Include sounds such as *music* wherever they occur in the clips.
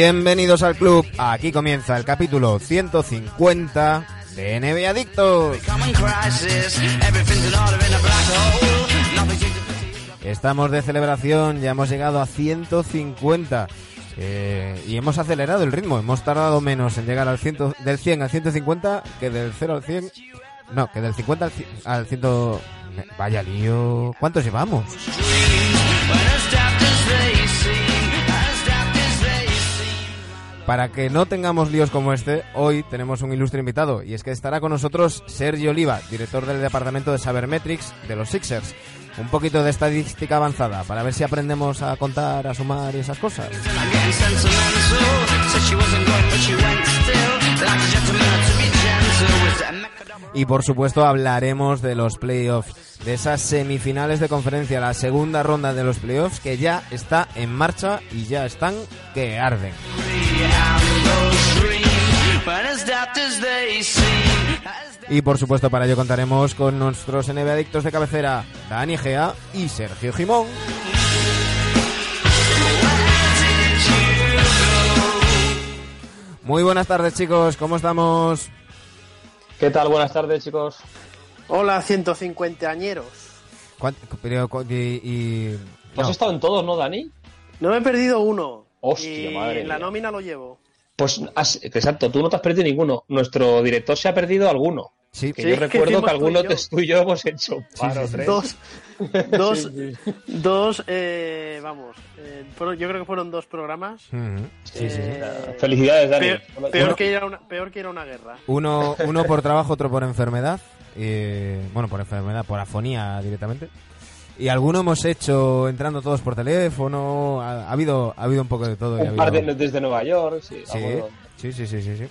Bienvenidos al club. Aquí comienza el capítulo 150 de NBA Adictos. Estamos de celebración, ya hemos llegado a 150 eh, y hemos acelerado el ritmo. Hemos tardado menos en llegar al 100, del 100 al 150 que del 0 al 100. No, que del 50 al, al 100. Vaya lío. ¿Cuántos llevamos? Para que no tengamos líos como este, hoy tenemos un ilustre invitado y es que estará con nosotros Sergio Oliva, director del departamento de Sabermetrics de los Sixers. Un poquito de estadística avanzada para ver si aprendemos a contar, a sumar y esas cosas. Y por supuesto hablaremos de los playoffs, de esas semifinales de conferencia, la segunda ronda de los playoffs que ya está en marcha y ya están que arden. Y por supuesto para ello contaremos con nuestros NBA adictos de cabecera, Dani Gea y Sergio Jimón. Muy buenas tardes chicos, ¿cómo estamos? ¿Qué tal? Buenas tardes chicos. Hola, 150 añeros. ¿Cuánto- pero, y, y- Has no, estado en todos, ¿no, Dani? No me he perdido uno. Hostia, y madre la mía. nómina lo llevo. Pues has- exacto, tú no te has perdido ninguno. Nuestro director se ha perdido alguno. sí, Que Sí, yo que recuerdo que tú y alguno tú y yo hemos hecho un par o sí. Dos, *laughs* dos, Sí, sí. dos, eh, vamos. eh, fueron- yo creo que fueron dos programas. Sí, sí. Eh, Felicidades, Dani. Peor, peor que ir a una, peor que ir a una guerra. Uno, *laughs* uno por trabajo, otro por enfermedad. eh, bueno, por enfermedad, por afonía directamente. Y alguno hemos hecho entrando todos por teléfono. Ha, ha habido, ha habido un poco de todo. y ha Un par de desde Nueva York. Sí, Sí, sí, sí, sí, sí, sí.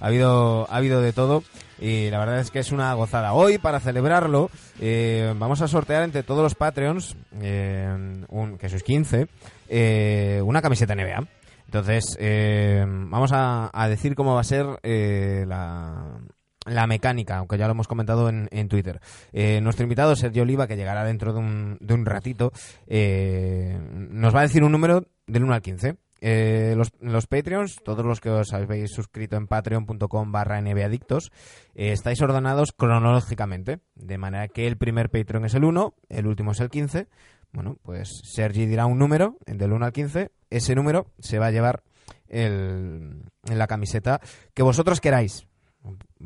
Ha habido, ha habido de todo y la verdad es que es una gozada. Hoy, para celebrarlo, eh, vamos a sortear entre todos los Patreons, eh, un, que sois 15, eh, una camiseta NBA. Entonces, eh, vamos a, a decir cómo va a ser eh, la, la mecánica, aunque ya lo hemos comentado en, en Twitter. Eh, nuestro invitado, Sergio Oliva, que llegará dentro de un, de un ratito, eh, nos va a decir un número del 1 al 15. Eh, los, los Patreons, todos los que os habéis suscrito en patreon.com barra nbadictos, eh, estáis ordenados cronológicamente, de manera que el primer Patreon es el 1, el último es el 15. Bueno, pues Sergi dirá un número del 1 al 15, ese número se va a llevar el, en la camiseta que vosotros queráis.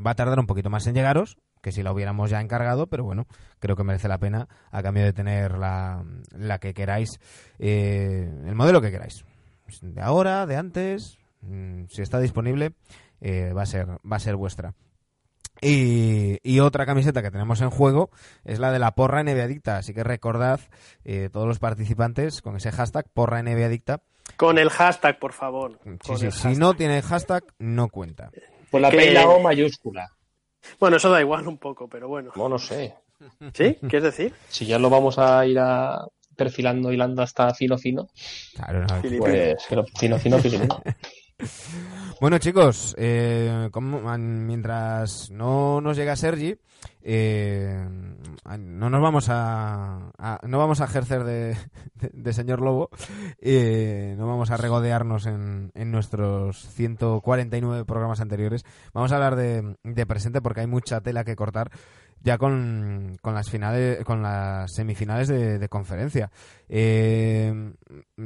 Va a tardar un poquito más en llegaros, que si la hubiéramos ya encargado, pero bueno, creo que merece la pena a cambio de tener la, la que queráis, eh, el modelo que queráis. De ahora, de antes, mm, si está disponible, eh, va, a ser, va a ser vuestra. Y, y otra camiseta que tenemos en juego es la de la porra NBA Adicta, así que recordad eh, todos los participantes con ese hashtag porra NBA Adicta. Con el hashtag, por favor. Sí, sí, si no tiene hashtag, no cuenta. Pues la Que- P y la O mayúscula. Bueno, eso da igual un poco, pero bueno. No, no sé. ¿Sí? ¿Quieres decir? Si ya lo vamos a ir a perfilando, hilando hasta fino, fino, Claro, no. Pues fino, fino, fino, fino. Bueno, chicos, eh, como- mientras no nos llega Sergi, eh, no nos vamos a, no vamos a ejercer de, de- de señor lobo, eh, no vamos a regodearnos en, en nuestros 149 programas anteriores. Vamos a hablar de, de presente porque hay mucha tela que cortar ya con, con las finales, con las semifinales de, de conferencia. Eh,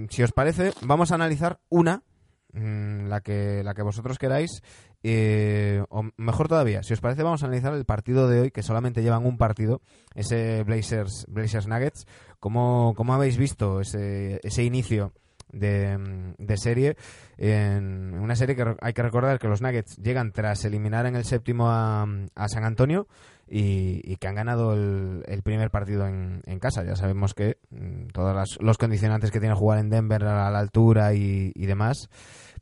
si os parece, vamos a analizar una mm, la que la que vosotros queráis eh, o mejor todavía si os parece vamos a analizar el partido de hoy que solamente llevan un partido ese Blazers Blazers Nuggets. Cómo, cómo habéis visto ese, ese inicio de, de serie en una serie que hay que recordar que los Nuggets llegan tras eliminar en el séptimo a, a San Antonio y, que han ganado el, primer partido en, casa. Ya sabemos que mm, todos los condicionantes que tiene jugar en Denver a la altura y, demás,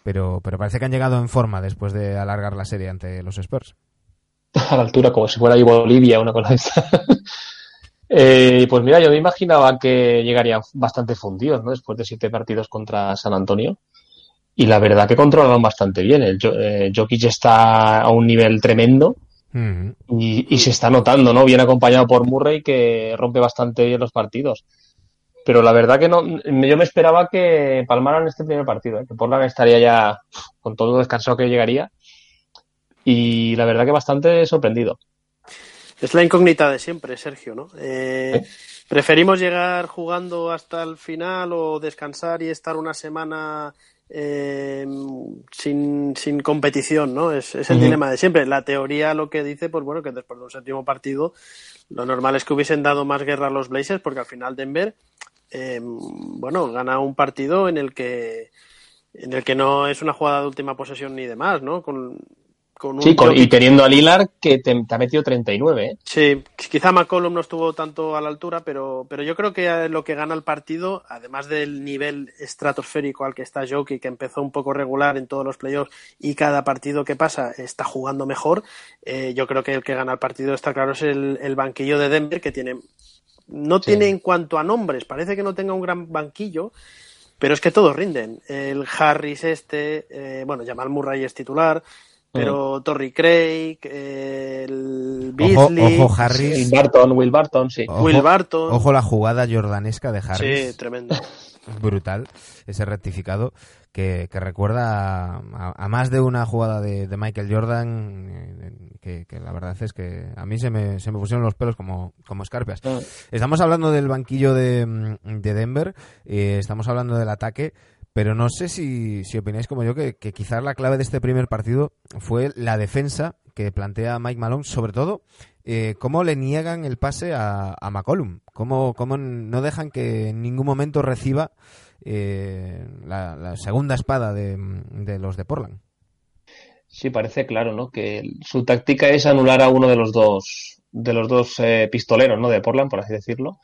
pero, parece que han llegado en forma después de alargar la serie ante los Spurs. *laughs* a la altura, como si fuera ahí Bolivia, una cosa esta. *laughs* Eh, pues mira, yo me imaginaba que llegarían bastante fundidos, ¿no? Después de siete partidos contra San Antonio. Y la verdad que controlaron bastante bien. El eh, Jokic está a un nivel tremendo Y se está notando, ¿no? Bien acompañado por Murray, que rompe bastante bien los partidos. pero la verdad que no, yo me esperaba que palmaran este primer partido, ¿eh? que Portland estaría ya con todo lo descansado que llegaría. Y la verdad que bastante sorprendido. Es la incógnita de siempre, Sergio, ¿no? Eh, ¿Preferimos llegar jugando hasta el final o descansar y estar una semana eh, sin, sin, competición, ¿no? Es, es el dilema de siempre. La teoría lo que dice, pues bueno, que después de un séptimo partido, lo normal es que hubiesen dado más guerra a los Blazers, porque al final Denver, eh, bueno, gana un partido en el que en el que no es una jugada de última posesión ni demás, ¿no? Con, sí, y teniendo a Lilar que te, ha metido 39. ¿eh? Sí, quizá McCollum no estuvo tanto a la altura, pero, pero yo creo que lo que gana el partido, además del nivel estratosférico al que está Jokic, que empezó un poco regular en todos los playoffs y cada partido que pasa está jugando mejor, eh, yo creo que el que gana el partido está claro es el, banquillo de Denver, que tiene no tiene en cuanto a nombres, parece que no tenga un gran banquillo, pero es que todos rinden. El Harris este, eh, bueno, Jamal Murray es titular, pero mm. Torrey Craig, el Beasley, ojo, ojo Harris, Will Barton, Will Barton, sí. Ojo, Will Barton. Ojo la jugada jordanesca de Harris. Sí, tremendo. *laughs* Brutal, ese rectificado que, que recuerda a, a, más de una jugada de, de Michael Jordan eh, que, que, la verdad es que a mí se me, se me pusieron los pelos como, como escarpias. Mm. Estamos hablando del banquillo de, de Denver, eh, estamos hablando del ataque, pero no sé si, si opináis como yo que, quizás la clave de este primer partido fue la defensa que plantea Mike Malone, sobre todo eh, cómo le niegan el pase a, a McCollum, cómo, cómo, no dejan que en ningún momento reciba eh, la, segunda espada de, de, los de Portland. Sí, parece claro, ¿no? Que su táctica es anular a uno de los dos de los dos eh, pistoleros, ¿no? De Portland, por así decirlo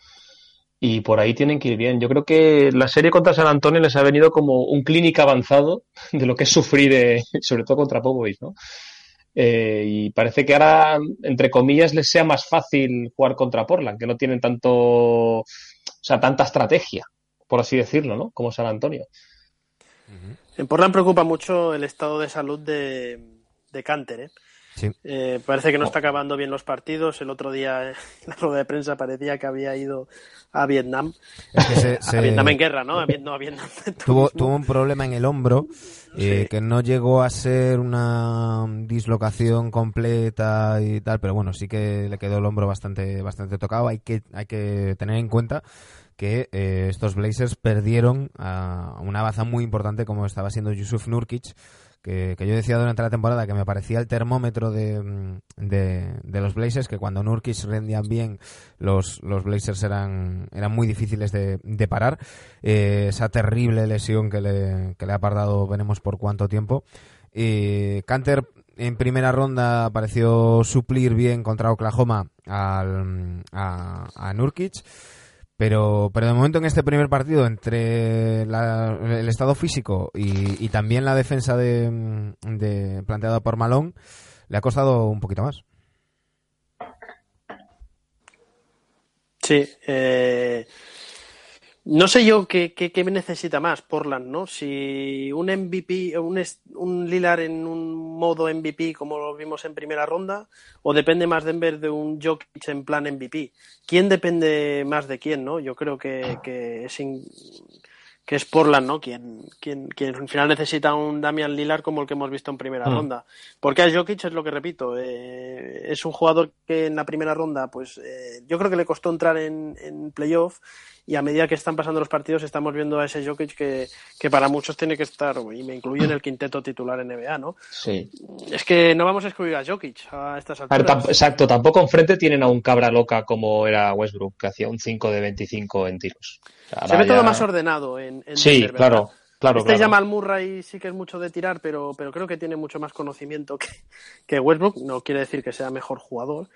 y por ahí tienen que ir bien. Yo creo que la serie contra San Antonio les ha venido como un clínico avanzado *laughs* de lo que es sufrir, eh, *laughs* sobre todo contra Popovich, ¿no? Eh, y parece que ahora, entre comillas, les sea más fácil jugar contra Portland, que no tienen tanto, o sea, tanta estrategia, por así decirlo, ¿no? Como San Antonio. En Portland preocupa mucho el estado de salud de, de Canter, ¿eh? Eh, parece que no oh. está acabando bien los partidos. El otro día *laughs* en la rueda de prensa parecía que había ido a Vietnam. *laughs* a Vietnam en guerra, ¿no? A Vietnam, *laughs* tuvo, tuvo, un problema en el hombro eh, que no llegó a ser una dislocación completa y tal, pero bueno, sí que le quedó el hombro bastante, bastante tocado. Hay que, hay que tener en cuenta que eh, estos Blazers perdieron a una baza muy importante como estaba siendo Yusuf Nurkic que, yo decía durante la temporada que me parecía el termómetro de, mm, de, los Blazers, que cuando Nurkic rendían bien, los, los Blazers eran, eran muy difíciles de, de parar. Eh, esa terrible lesión que le, que le ha apartado, veremos por cuánto tiempo. Y Canter en primera ronda pareció suplir bien contra Oklahoma al, a, a Nurkic. Pero, pero de momento en este primer partido, entre el estado físico y, también la defensa de, de, planteada por Malón, le ha costado un poquito más. Sí, eh, no sé yo qué, qué, necesita más Portland, ¿no? Si un MVP, un, un Lilar en un modo MVP como lo vimos en primera ronda, o depende más Denver de un Jokic en plan MVP. ¿Quién depende más de quién, no? Yo creo que, que es, que es Portland, ¿no? Quien, quien, quien al final necesita un Damian Lillard como el que hemos visto en primera mm. ronda. Porque a Jokic es lo que repito, eh, es un jugador que en la primera ronda, pues eh, yo creo que le costó entrar en, en playoff y a medida que están pasando los partidos estamos viendo a ese Jokic que, que para muchos tiene que estar, y me incluyo en el quinteto titular en NBA, ¿no? Sí. Es que no vamos a excluir a Jokic a estas alturas. exacto, tampoco enfrente tienen a un cabra loca como era Westbrook, que hacía un 5 de 25 en tiros. Se ve todo más ordenado en, en Sí, claro. Claro, este claro. Jamal Murray sí que es mucho de tirar, pero, pero creo que tiene mucho más conocimiento que, que Westbrook. No quiere decir que sea mejor jugador,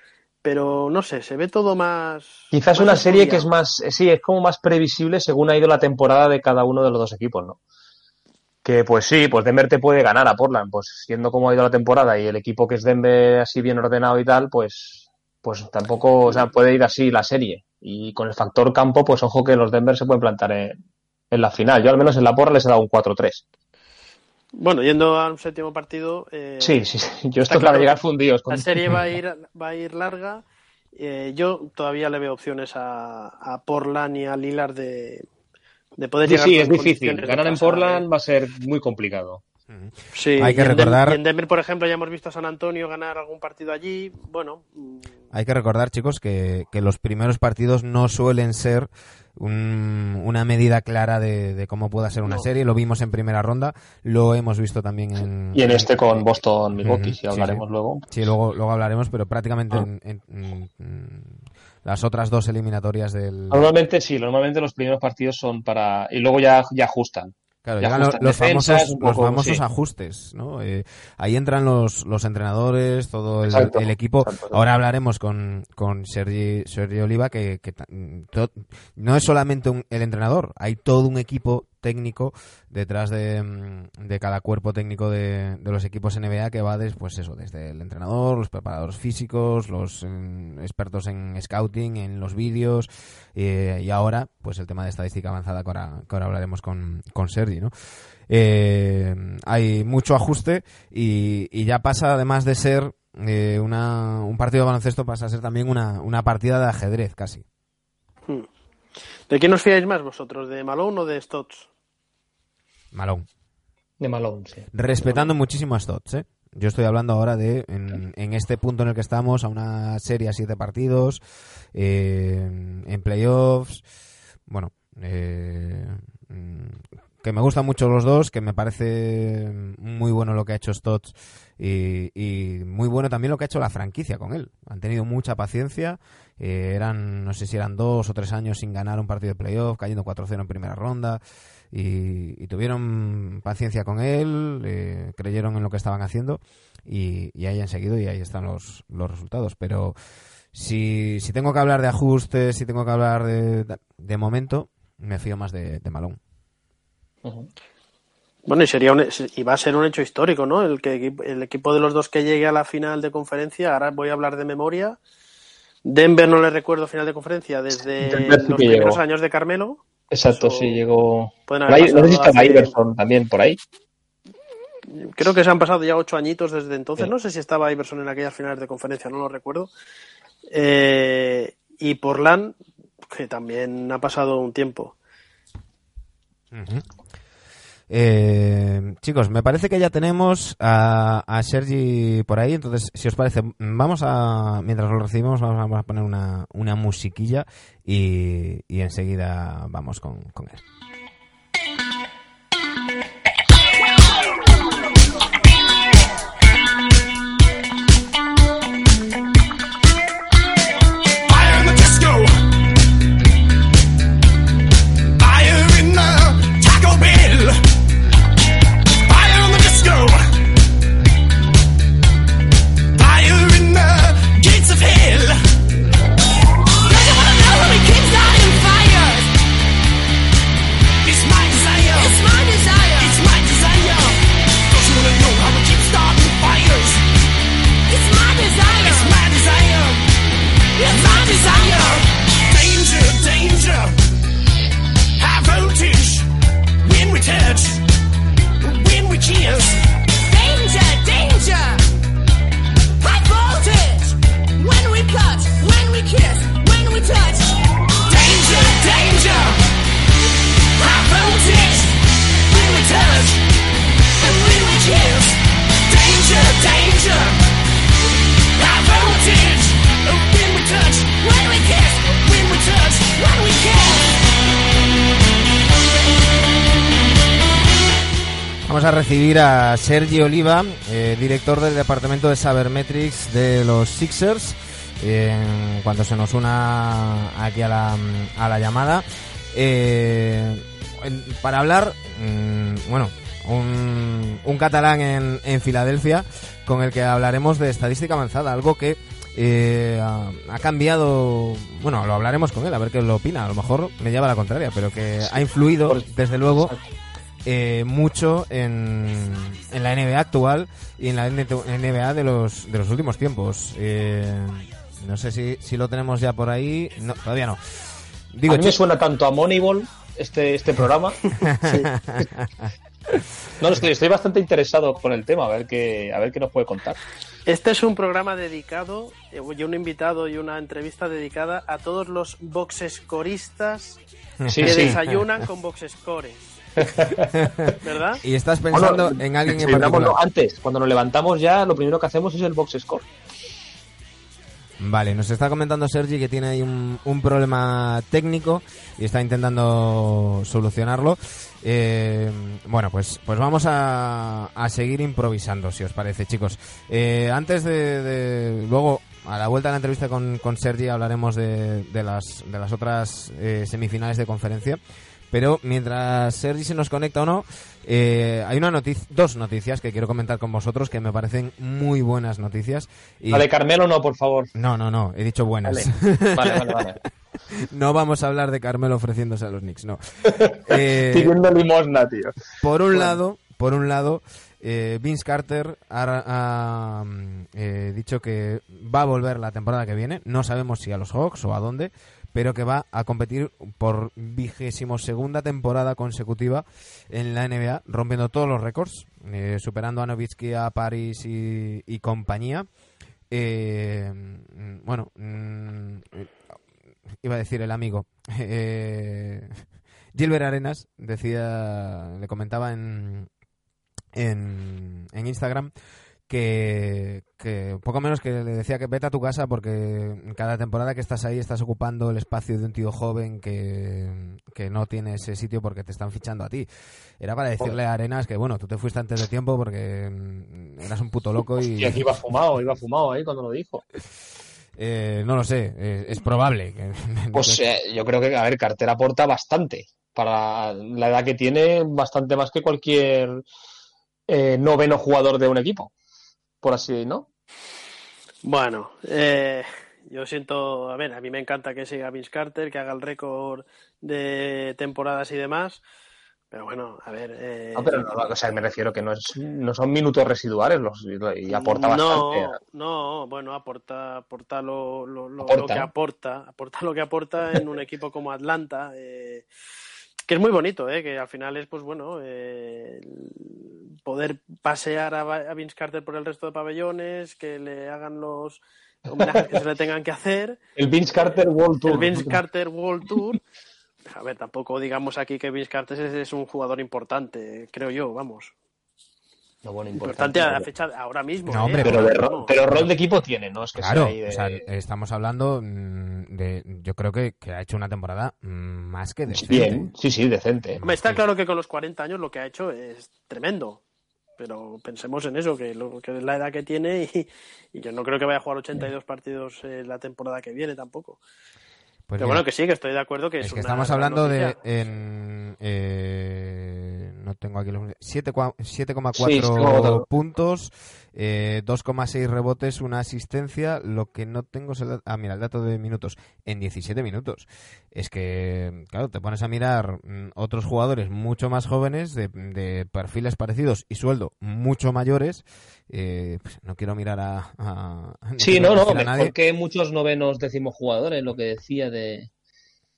pero no sé, se ve todo más. Quizás una serie que es más, sí, es como más previsible según ha ido la temporada de cada uno de los dos equipos, ¿no? Que pues sí, pues Denver te puede ganar a Portland, pues siendo como ha ido la temporada y el equipo que es Denver así bien ordenado y tal, pues, pues tampoco, o sea, puede ir así la serie. Y con el factor campo, pues ojo que los Denver se pueden plantar en, en la final. Yo al menos en la porra les he dado un 4-3. Bueno, yendo a un séptimo partido. Eh, sí, sí, yo esto para llegar fundidos. La serie va a ir, *laughs* va a ir larga eh, yo todavía le veo opciones a, a Portland y a Lillard de, de poder Sí, llegar sí, es difícil. Ganar en Portland ¿eh? va a ser muy complicado. Sí, Hay que recordar- en Denver, por ejemplo, ya hemos visto a San Antonio ganar algún partido allí. Bueno, mm, Hay que recordar, chicos, que, que los primeros partidos no suelen ser un- una medida clara de, de cómo pueda ser una No. serie. Lo vimos en primera ronda, lo hemos visto también en... Y en este con Boston Milwaukee, Ujú, si sí, hablaremos sí. luego. Sí, luego, luego hablaremos, pero prácticamente Ah. en, en- en- en las otras dos eliminatorias del... Normalmente sí, normalmente los primeros partidos son para. Y luego ya, ya ajustan. Claro, llegan los, defensas, famosos, los famosos sí. ajustes, ¿no? Eh, ahí entran los, los entrenadores, todo el, Exacto, el equipo. exacto, exacto. Ahora hablaremos con, con Sergi, Sergi Oliva, que, que to- no es solamente un- el entrenador, hay todo un equipo técnico detrás de, mm, de cada cuerpo técnico de, los equipos NBA que va des- pues eso, desde el entrenador, los preparadores físicos, los mm, expertos en scouting, en los vídeos eh, y ahora pues el tema de estadística avanzada que ahora, ahora hablaremos con, con Sergi, ¿no? Eh, hay mucho ajuste y, y ya pasa además de ser eh, una, un partido de baloncesto pasa a ser también una, una partida de ajedrez casi. ¿De quién os fiáis más vosotros? ¿De Malone o de Stotts? Malón. De Malone, sí. Respetando muchísimo a Stotts, ¿eh? Yo estoy hablando ahora de, en, en este punto en el que estamos, a una serie a siete partidos, eh, en playoffs, bueno, eh, mm, que me gustan mucho los dos, que me parece muy bueno lo que ha hecho Stotts y, y muy bueno también lo que ha hecho la franquicia con él. Han tenido mucha paciencia, eh, eran, no sé si eran dos o tres años sin ganar un partido de playoff, cayendo 4-0 en primera ronda y, y tuvieron paciencia con él, eh, creyeron en lo que estaban haciendo y, y ahí han seguido y ahí están los, los resultados. Pero si, si tengo que hablar de ajustes, si tengo que hablar de, de momento, me fío más de, de. Ujú. Bueno, y sería un, y va a ser un hecho histórico, ¿no? El que el equipo de los dos que llegue a la final de conferencia, ahora voy a hablar de memoria. Denver no le recuerdo final de conferencia desde Denver los primeros llegó. años de Carmelo. Exacto, sí, llegó. Ahí, no sé si estaba Iverson también por ahí. Creo que se han pasado ya ocho añitos desde entonces. Sí. No sé si estaba Iverson en aquellas finales de conferencia, no lo recuerdo. Eh, y Portland, que también ha pasado un tiempo. Ujú. Eh, chicos, me parece que ya tenemos a, a Sergi por ahí, entonces, si os parece, vamos a, mientras lo recibimos, vamos a poner una, una musiquilla y, y enseguida vamos con, con él. A recibir a Sergi Oliva, eh, director del departamento de Sabermetrics de los Sixers, en cuanto se nos una aquí a la, a la llamada. Eh, en- para hablar, mm, bueno, un, un catalán en, en Filadelfia con el que hablaremos de estadística avanzada, algo que eh, ha, ha cambiado, bueno, lo hablaremos con él, a ver qué lo opina, a lo mejor me lleva a la contraria, pero que ha influido, desde luego, eh, mucho en, en la NBA actual y en la NBA de los, de los últimos tiempos. Eh, no sé si, si lo tenemos ya por ahí. No, todavía no. Digo, a mí me suena tanto a Moneyball este, este programa. *laughs* No, estoy, estoy bastante interesado con el tema, a ver qué, a ver qué nos puede contar. Este es un programa dedicado, eh, y un invitado y una entrevista dedicada a todos los boxescoristas Sí, que sí. desayunan con boxescores. *laughs* ¿Verdad? Y estás pensando Bueno, en alguien en particular. antes, cuando nos levantamos ya, lo primero que hacemos es el box score. Vale, nos está comentando Sergi que tiene ahí un, un problema técnico y está intentando solucionarlo. Eh, bueno, pues, pues vamos a, a seguir improvisando, si os parece, chicos. Eh, antes de, de- Luego, a la vuelta de la entrevista con, con Sergi hablaremos de, de las, de las otras eh, semifinales de conferencia. Pero mientras Sergi se nos conecta o no, eh, hay una noticia, dos noticias que quiero comentar con vosotros que me parecen muy buenas noticias. Y... La de Carmelo no, por favor. No, no, no, he dicho buenas. Vale, vale, vale. vale. *laughs* no vamos a hablar de Carmelo ofreciéndose a los Knicks, no. *laughs* Eh, Pidiendo limosna, tío. por un lado, por un lado, eh, Vince Carter ha, ha, mm, eh, dicho que va a volver la temporada que viene. No sabemos si a los Hawks o a dónde, pero que va a competir por vigésimo segunda temporada consecutiva en la NBA, rompiendo todos los récords, eh, superando a Nowitzki, a Paris y, compañía. Eh, bueno, mm, iba a decir el amigo. *laughs* Eh, Gilbert Arenas decía, le comentaba en, en, en Instagram que, que poco menos que le decía que vete a tu casa porque cada temporada que estás ahí estás ocupando el espacio de un tío joven que, que no tiene ese sitio porque te están fichando a ti. Era para decirle a Arenas que bueno, tú te fuiste antes de tiempo porque mm, eras un puto loco y Y aquí iba fumado, iba fumado ahí cuando lo dijo. eh, no lo sé, eh, es probable. Que, Pues eh, yo creo que, a ver, Carter aporta bastante. Para la edad que tiene, bastante más que cualquier eh, noveno jugador de un equipo. Por así, ¿no? Bueno, eh, yo siento, a ver, a mí me encanta que siga Vince Carter, que haga el récord de temporadas y demás, pero bueno, a ver. eh, No, pero no, o sea, me refiero que no, es, no son minutos residuales los, y aporta bastante. No, no, bueno, aporta, aporta lo, lo, lo- Aporta. lo que aporta, aporta lo que aporta en un equipo como Atlanta, eh, que es muy bonito, eh, que al final es, pues bueno, eh, poder pasear a, Vince Carter por el resto de pabellones, que le hagan los homenajes que se le tengan que hacer, *laughs* El Vince Carter World Tour. el Vince Carter World Tour. A ver, tampoco digamos aquí que Vince Carter es, es un jugador importante, creo yo, vamos. No, bueno, Importante a la fecha de ahora mismo. No, eh, hombre, Pero, ahora de ro- mismo. pero rol de equipo tiene, ¿no? Es que Claro, sea ahí de- o sea, estamos hablando mm, de. Yo creo que, que ha hecho una temporada mm, más que decente. Bien, sí, sí, decente. Hombre, está claro que con los 40 años lo que ha hecho es tremendo. Pero pensemos en eso, que, lo, que es la edad que tiene y, y yo no creo que vaya a jugar 82 partidos eh, la temporada que viene tampoco. Pues Pero mira, bueno, que sí, que estoy de acuerdo que es, es que una estamos hablando de. noticia. En, eh, no tengo aquí los. 7 cua- 7,4 Sí, 7,4. puntos, eh, 2,6 rebotes, una asistencia. Lo que no tengo es el. Ah, mira, el dato de minutos. En 17 minutos. Es que, claro, te pones a mirar mm, otros jugadores mucho más jóvenes, de, de perfiles parecidos y sueldo mucho mayores. eh, pues no quiero mirar a. a- Sí, quiero no, no, mejor nadie. que muchos novenos décimos jugadores, lo que decía de,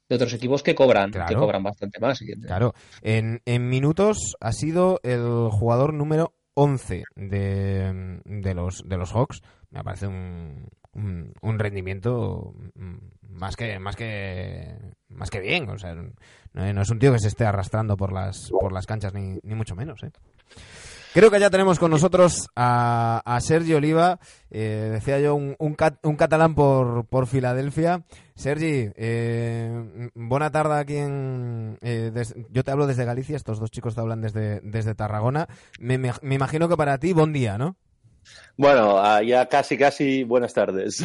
de otros equipos que cobran, que cobran bastante más. Claro, en, en minutos ha sido el jugador número 11 de, de los de los Hawks. Me parece un, un, un rendimiento más que más que más que bien, o sea, no, no es un tío que se esté arrastrando por las por las canchas ni, ni mucho menos, ¿eh? Creo que ya tenemos con nosotros a, a Sergi Oliva, eh, decía yo, un, un, cat- un catalán por, por Filadelfia. Sergi, eh, buena tarde aquí en... eh, des- yo te hablo desde Galicia, estos dos chicos te hablan desde, desde Tarragona. Me, me- me imagino que para ti, buen día, ¿no? Bueno, ah, ya casi, casi buenas tardes. *laughs*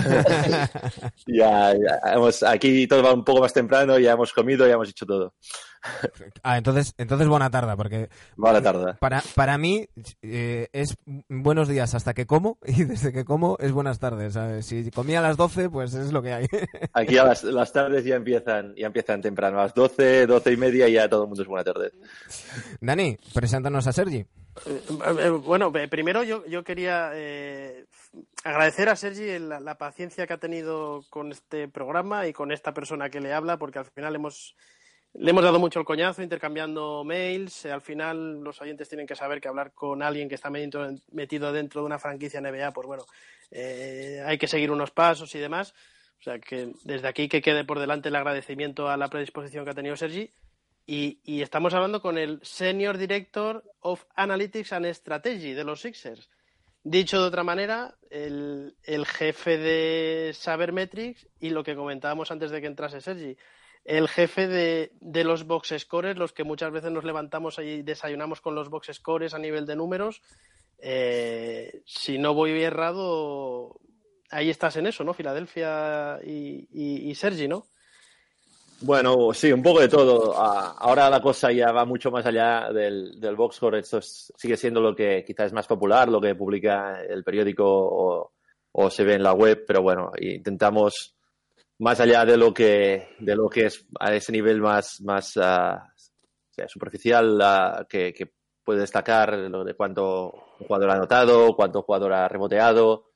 *laughs* ya, ya hemos, aquí todo va un poco más temprano, ya hemos comido, ya hemos hecho todo. Ah, entonces, entonces buena tarde, porque Buena tarde. para, para mí eh, es buenos días hasta que como *laughs* y desde que como es buenas tardes. ¿sabes? Si comía a las 12, pues es lo que hay. *laughs* Aquí a las, las tardes ya empiezan, ya empiezan temprano. A las 12, 12 y media ya todo el mundo es buena tarde. Dani, preséntanos a Sergi. Eh, eh, Bueno, primero yo, yo quería eh, agradecer a Sergi la, la paciencia que ha tenido con este programa y con esta persona que le habla, porque al final hemos le hemos dado mucho el coñazo intercambiando mails. Eh, Al final, los oyentes tienen que saber que hablar con alguien que está metido dentro de una franquicia NBA, pues bueno, eh, hay que seguir unos pasos y demás. O sea que desde aquí que quede por delante el agradecimiento a la predisposición que ha tenido Sergi. Y, y estamos hablando con el Senior Director of Analytics and Strategy de los Sixers. Dicho de otra manera, el, el jefe de Sabermetrics y lo que comentábamos antes de que entrase Sergi, el jefe de, los box scores, los que muchas veces nos levantamos y desayunamos con los box scores a nivel de números. Eh, si no voy errado, ahí estás en eso, ¿no? Filadelfia y, Sergi, ¿no? Bueno, sí, un poco de todo. Ah, Ahora la cosa ya va mucho más allá del, del box score. Esto es- sigue siendo lo que quizás es más popular, lo que publica el periódico o se ve en la web, pero bueno, intentamos más allá de lo que de lo que es a ese nivel más más sea, superficial ah, que, puede destacar lo de cuánto un jugador ha anotado, cuánto jugador ha reboteado.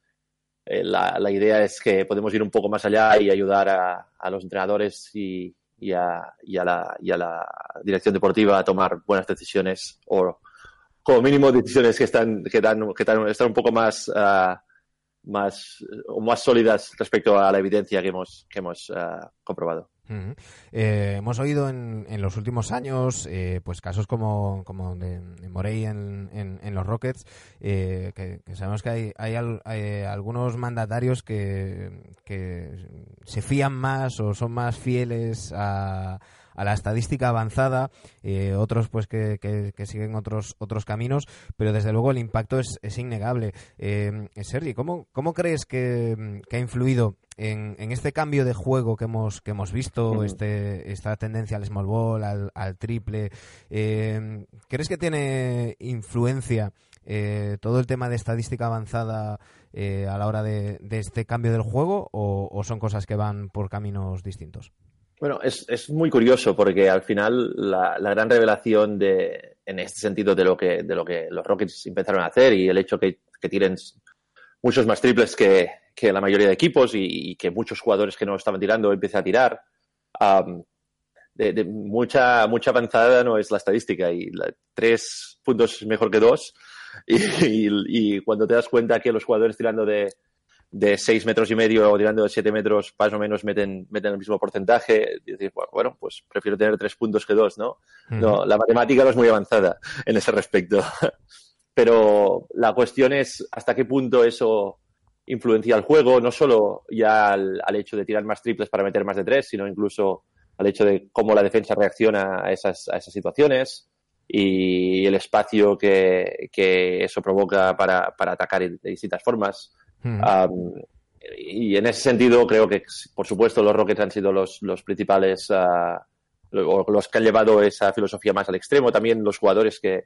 Eh, la, la idea es que podemos ir un poco más allá y ayudar a, a los entrenadores y, y, a, y, a la, y a la dirección deportiva a tomar buenas decisiones o como mínimo decisiones que están que dan que dan- están un poco más ah, más más sólidas respecto a la evidencia que hemos que hemos ah, comprobado. Eh, hemos oído en, en los últimos años eh, pues casos como, como de, Morey en, en- los Rockets, que, sabemos que hay, hay algunos mandatarios que, que se fían más o son más fieles a, a la estadística avanzada, eh, otros pues que, que- que siguen otros otros caminos, pero desde luego el impacto es, es innegable. Eh, Sergi, ¿cómo, cómo crees que, que ha influido en, en este cambio de juego que hemos que hemos visto, este, esta tendencia al small ball, al, al triple? eh, ¿Crees que tiene influencia eh, todo el tema de estadística avanzada eh, a la hora de, de este cambio del juego o, o son cosas que van por caminos distintos? Bueno, es, es muy curioso porque al final la, la gran revelación de, en este sentido de lo que, de lo que los Rockets empezaron a hacer y el hecho que, que tiren muchos más triples que, que la mayoría de equipos y, y que muchos jugadores que no estaban tirando empiezan a tirar. am, de, mucha, mucha avanzada no es la estadística y tres puntos es mejor que dos. *laughs* Y cuando te das cuenta que los jugadores tirando de, de seis metros y medio o tirando de siete metros más o menos meten, meten el mismo porcentaje, dices, bueno, bueno, pues prefiero tener tres puntos que dos, ¿no? No, la matemática no es muy avanzada en ese respecto. *laughs* Pero la cuestión es hasta qué punto eso influencia el juego, no solo ya al, al hecho de tirar más triples para meter más de tres, sino incluso al hecho de cómo la defensa reacciona a esas, a esas situaciones y el espacio que, que eso provoca para, para atacar de distintas formas. Um, y en ese sentido creo que, por supuesto, los Rockets han sido los, los principales, lo- los que han llevado esa filosofía más al extremo. También los jugadores que,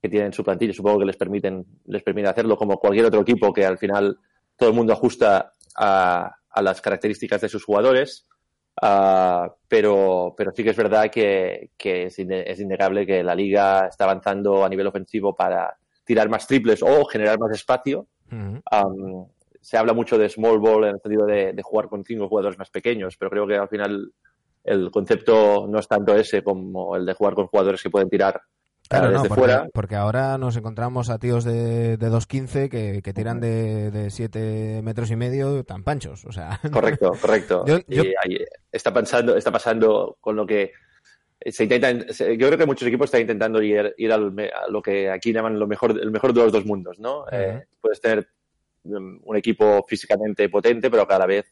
que tienen su plantilla, supongo que les permiten, les permite hacerlo como cualquier otro equipo que al final todo el mundo ajusta a, a las características de sus jugadores. Ah, pero, pero sí que es verdad que, que es, inde- es innegable que la liga está avanzando a nivel ofensivo para tirar más triples o generar más espacio. Um, se habla mucho de small ball en el sentido de, de jugar con cinco jugadores más pequeños, pero creo que al final el concepto no es tanto ese como el de jugar con jugadores que pueden tirar eh, Claro, no, desde porque, fuera. porque ahora nos encontramos a tíos de, de 2.15 que, que tiran de, de 7 metros y medio tan panchos. O sea, *laughs* Correcto, correcto. Yo- yo- Y ahí está pasando, está pasando con lo que se intenta, se- yo creo que muchos equipos están intentando ir, ir al a lo que aquí llaman lo mejor, el mejor de los dos mundos, ¿no? Eh, puedes tener un equipo físicamente potente, pero cada vez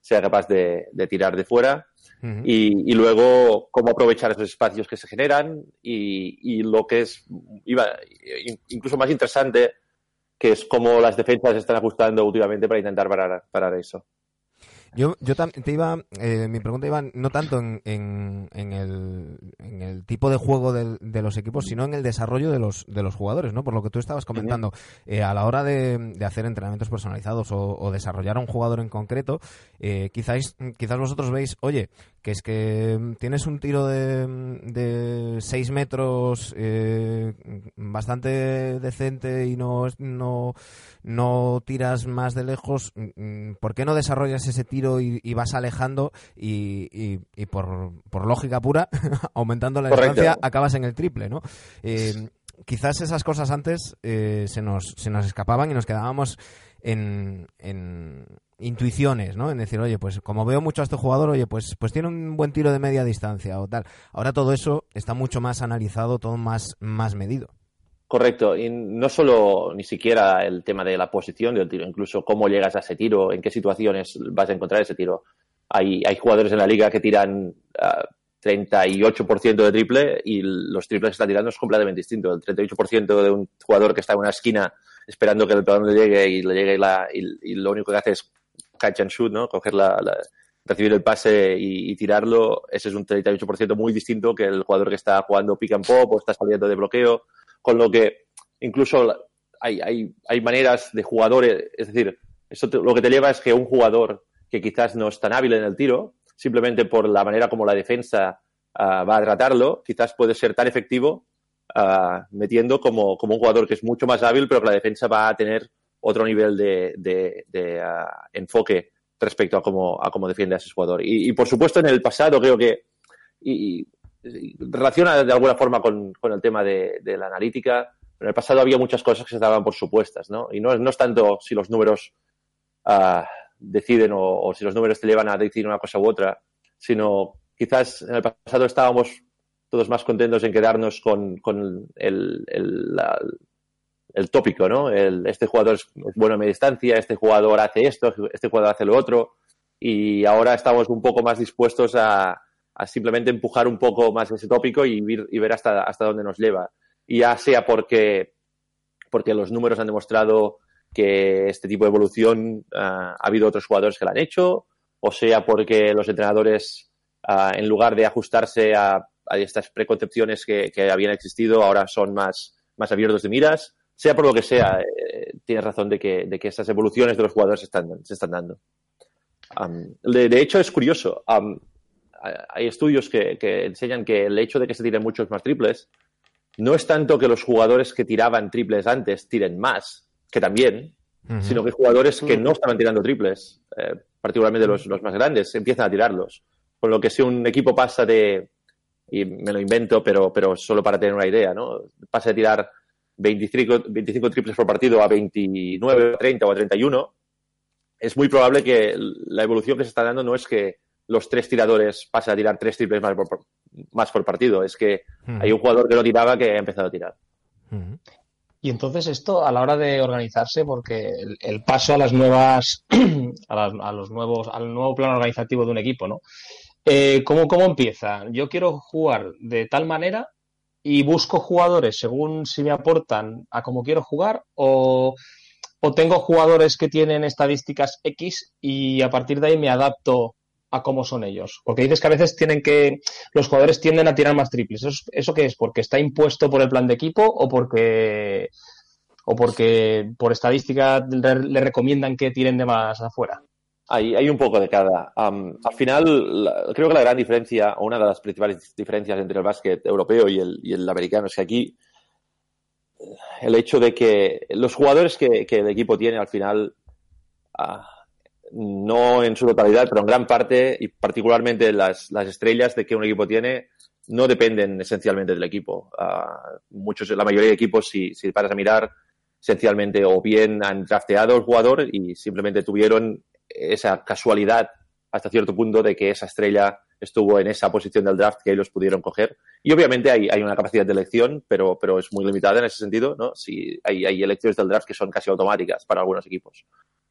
sea capaz de, de tirar de fuera y, y luego cómo aprovechar esos espacios que se generan y, y lo que es iba, incluso más interesante que es cómo las defensas se están ajustando últimamente para intentar parar, parar eso. Yo, yo te iba, eh, mi pregunta iba no tanto en, en, en el, en el tipo de juego del- de los equipos, sino en el desarrollo de los, de los jugadores, ¿no? Por lo que tú estabas comentando, eh, a la hora de, de hacer entrenamientos personalizados o, o desarrollar a un jugador en concreto, eh, quizás, quizás vosotros veis, oye, que es que mm, tienes un tiro de, de 6 metros eh, bastante decente y no, no, no tiras más de lejos, mm, ¿por qué no desarrollas ese tiro y, y vas alejando y, y- y por, por lógica pura, *laughs* aumentando la Correcto. distancia, acabas en el triple, ¿no? Eh, quizás esas cosas antes eh, se, nos, se nos escapaban y nos quedábamos en, en intuiciones, ¿no? En decir, oye, pues como veo mucho a este jugador, oye, pues, pues tiene un buen tiro de media distancia o tal. Ahora todo eso está mucho más analizado, todo más, más medido. Correcto, y no solo ni siquiera el tema de la posición del tiro, incluso cómo llegas a ese tiro, en qué situaciones vas a encontrar ese tiro. Hay, hay jugadores en la liga que tiran ah, 38% de triple y los triples que están tirando es completamente distinto. El 38% de un jugador que está en una esquina esperando que el balón le llegue y le llegue la, y, lo único que hace es catch and shoot, ¿no? Coger la, recibir el pase y, tirarlo, ese es un 38% muy distinto que el jugador que está jugando pick and pop o está saliendo de bloqueo, con lo que incluso hay, hay, hay maneras de jugadores, es decir, eso lo que te lleva es que un jugador que quizás no es tan hábil en el tiro, simplemente por la manera como la defensa ah, va a tratarlo, quizás puede ser tan efectivo ah, metiendo como, como un jugador que es mucho más hábil, pero que la defensa va a tener otro nivel de, de- ah, enfoque respecto a cómo, a cómo defiende a ese jugador. Y, por supuesto en el pasado creo que y, relaciona de alguna forma con, con el tema de, la analítica. En el pasado había muchas cosas que se daban por supuestas, ¿no? Y no, no es tanto si los números deciden o, si los números te llevan a decidir una cosa u otra, sino quizás en el pasado estábamos todos más contentos en quedarnos con, el, el, el tópico, ¿no? Este jugador es bueno a media distancia, este jugador hace esto, este jugador hace lo otro, y ahora estamos un poco más dispuestos a, simplemente empujar un poco más ese tópico y, y ver hasta, hasta dónde nos lleva. Y ya sea porque, porque los números han demostrado que este tipo de evolución ah, ha habido otros jugadores que lo han hecho, o sea porque los entrenadores, ah, en lugar de ajustarse a, estas preconcepciones que, habían existido, ahora son más, más abiertos de miras, sea por lo que sea, eh, tienes razón de que, de que esas evoluciones de los jugadores están, se están dando. De, hecho, es curioso. hay estudios que, que enseñan que el hecho de que se tiren muchos más triples no es tanto que los jugadores que tiraban triples antes tiren más, que también, Ujú. sino que jugadores que no estaban tirando triples, eh, particularmente los, los más grandes, empiezan a tirarlos. Con lo que si un equipo pasa de, y me lo invento, pero, pero solo para tener una idea, ¿no? Pasa de tirar 25, 25 triples por partido a 29, a 30 o a 31, es muy probable que la evolución que se está dando no es que los tres tiradores pasen a tirar tres triples más por, más por partido, es que hay un jugador que no tiraba que ha empezado a tirar. Y entonces esto a la hora de organizarse, porque el, paso a las nuevas, *clears throat* a, a los nuevos, al nuevo plano organizativo de un equipo, ¿no? Eh, ¿cómo, ¿Cómo empieza? Yo quiero jugar de tal manera y busco jugadores según si me aportan a cómo quiero jugar o, o tengo jugadores que tienen estadísticas X y a partir de ahí me adapto a cómo son ellos. Porque dices que a veces tienen que, los jugadores tienden a tirar más triples. ¿Eso, qué es? ¿Porque está impuesto por el plan de equipo o porque, o porque por estadística le, recomiendan que tiren de más afuera? Hay, hay un poco de cada. Al final, creo que la gran diferencia, o una de las principales diferencias entre el básquet europeo y el, y el americano es que aquí eh, el hecho de que los jugadores que, que el equipo tiene al final, ah, no en su totalidad, pero en gran parte, y particularmente las, las estrellas de que un equipo tiene, no dependen esencialmente del equipo. Ah, muchos, la mayoría de equipos, si, si paras a mirar, esencialmente o bien han drafteado al jugador y simplemente tuvieron esa casualidad hasta cierto punto de que esa estrella estuvo en esa posición del draft que ellos pudieron coger. Y obviamente hay, hay una capacidad de elección, pero, pero es muy limitada en ese sentido, ¿no? Si hay, hay elecciones del draft que son casi automáticas para algunos equipos.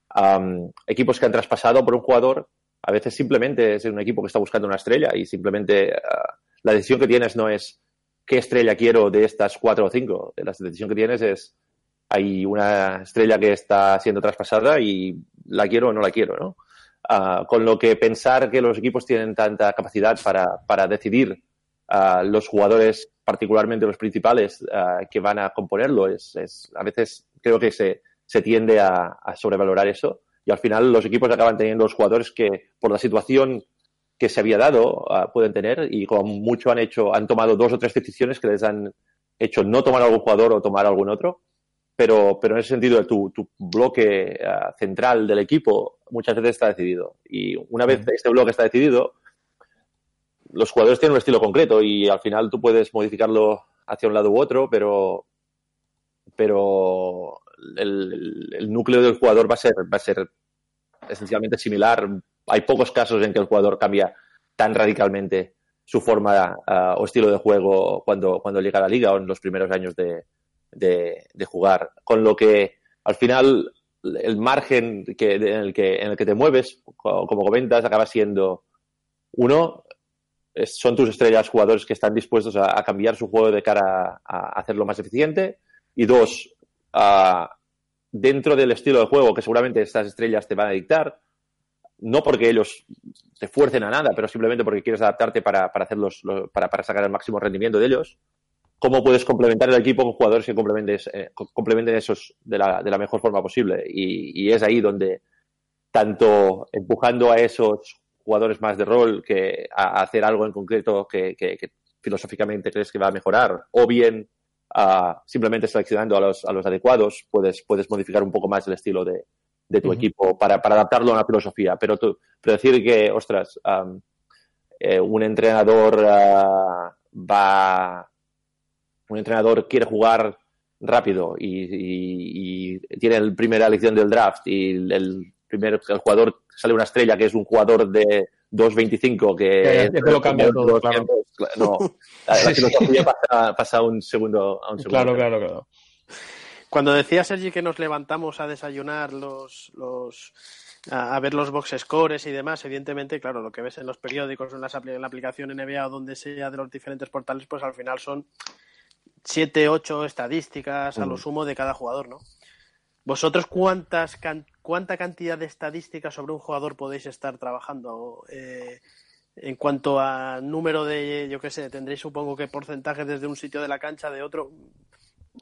Am, equipos que han traspasado por un jugador, a veces simplemente es un equipo que está buscando una estrella y simplemente ah, la decisión que tienes no es qué estrella quiero de estas cuatro o cinco. La decisión que tienes es hay una estrella que está siendo traspasada y la quiero o no la quiero, ¿no? Ah, con lo que pensar que los equipos tienen tanta capacidad para, para decidir a los jugadores, particularmente los principales, ah, que van a componerlo, es, es- a veces creo que se, se tiende a, a sobrevalorar eso y al final los equipos acaban teniendo los jugadores que por la situación que se había dado ah, pueden tener y como mucho han hecho, han tomado dos o tres decisiones que les han hecho no tomar algún jugador o tomar algún otro. Pero, pero en ese sentido, tu, tu bloque ah, central del equipo muchas veces está decidido. Y una vez este bloque está decidido, los jugadores tienen un estilo concreto y al final tú puedes modificarlo hacia un lado u otro, pero, pero el, núcleo del jugador va a ser, va a ser esencialmente similar. Hay pocos casos en que el jugador cambia tan radicalmente su forma ah, o estilo de juego cuando, cuando llega a la liga o en los primeros años de, de, jugar. Con lo que al final el margen que, en, el que, en el que te mueves, co- como comentas, acaba siendo uno, son tus estrellas jugadores que están dispuestos a, cambiar su juego de cara a hacerlo más eficiente. Y dos, ah, dentro del estilo de juego que seguramente estas estrellas te van a dictar, no porque ellos te fuercen a nada, pero simplemente porque quieres adaptarte para, para, hacerlos, lo- para, para sacar el máximo rendimiento de ellos, cómo puedes complementar el equipo con jugadores que eh, co- complementen esos de la, de la mejor forma posible. Y, y es ahí donde, tanto empujando a esos jugadores más de rol que a, a hacer algo en concreto que, que- que filosóficamente crees que va a mejorar, o bien ah, simplemente seleccionando a los, a los adecuados, puedes, puedes modificar un poco más el estilo de, de tu equipo para, para adaptarlo a una filosofía. Pero, tú- pero decir que, ostras, eh, un entrenador ah, va un entrenador quiere jugar rápido y, y- y tiene el primera elección del draft y el, el primer el jugador sale una estrella que es un jugador de 2.25 que Ya, ya te lo cambia todo, claro. no *laughs* la, la filosofía pasa, un segundo a un segundo Claro, claro, claro. Cuando decía Sergi que nos levantamos a desayunar los, los a, ver los box scores y demás, evidentemente, claro, lo que ves en los periódicos, en, las apli- en la aplicación NBA o donde sea de los diferentes portales, pues al final son siete, ocho estadísticas a lo Mm. sumo de cada jugador, ¿no? ¿Vosotros cuántas can- cuánta cantidad de estadísticas sobre un jugador podéis estar trabajando? Eh, en cuanto a número de, yo qué sé, tendréis supongo que porcentajes desde un sitio de la cancha, de otro.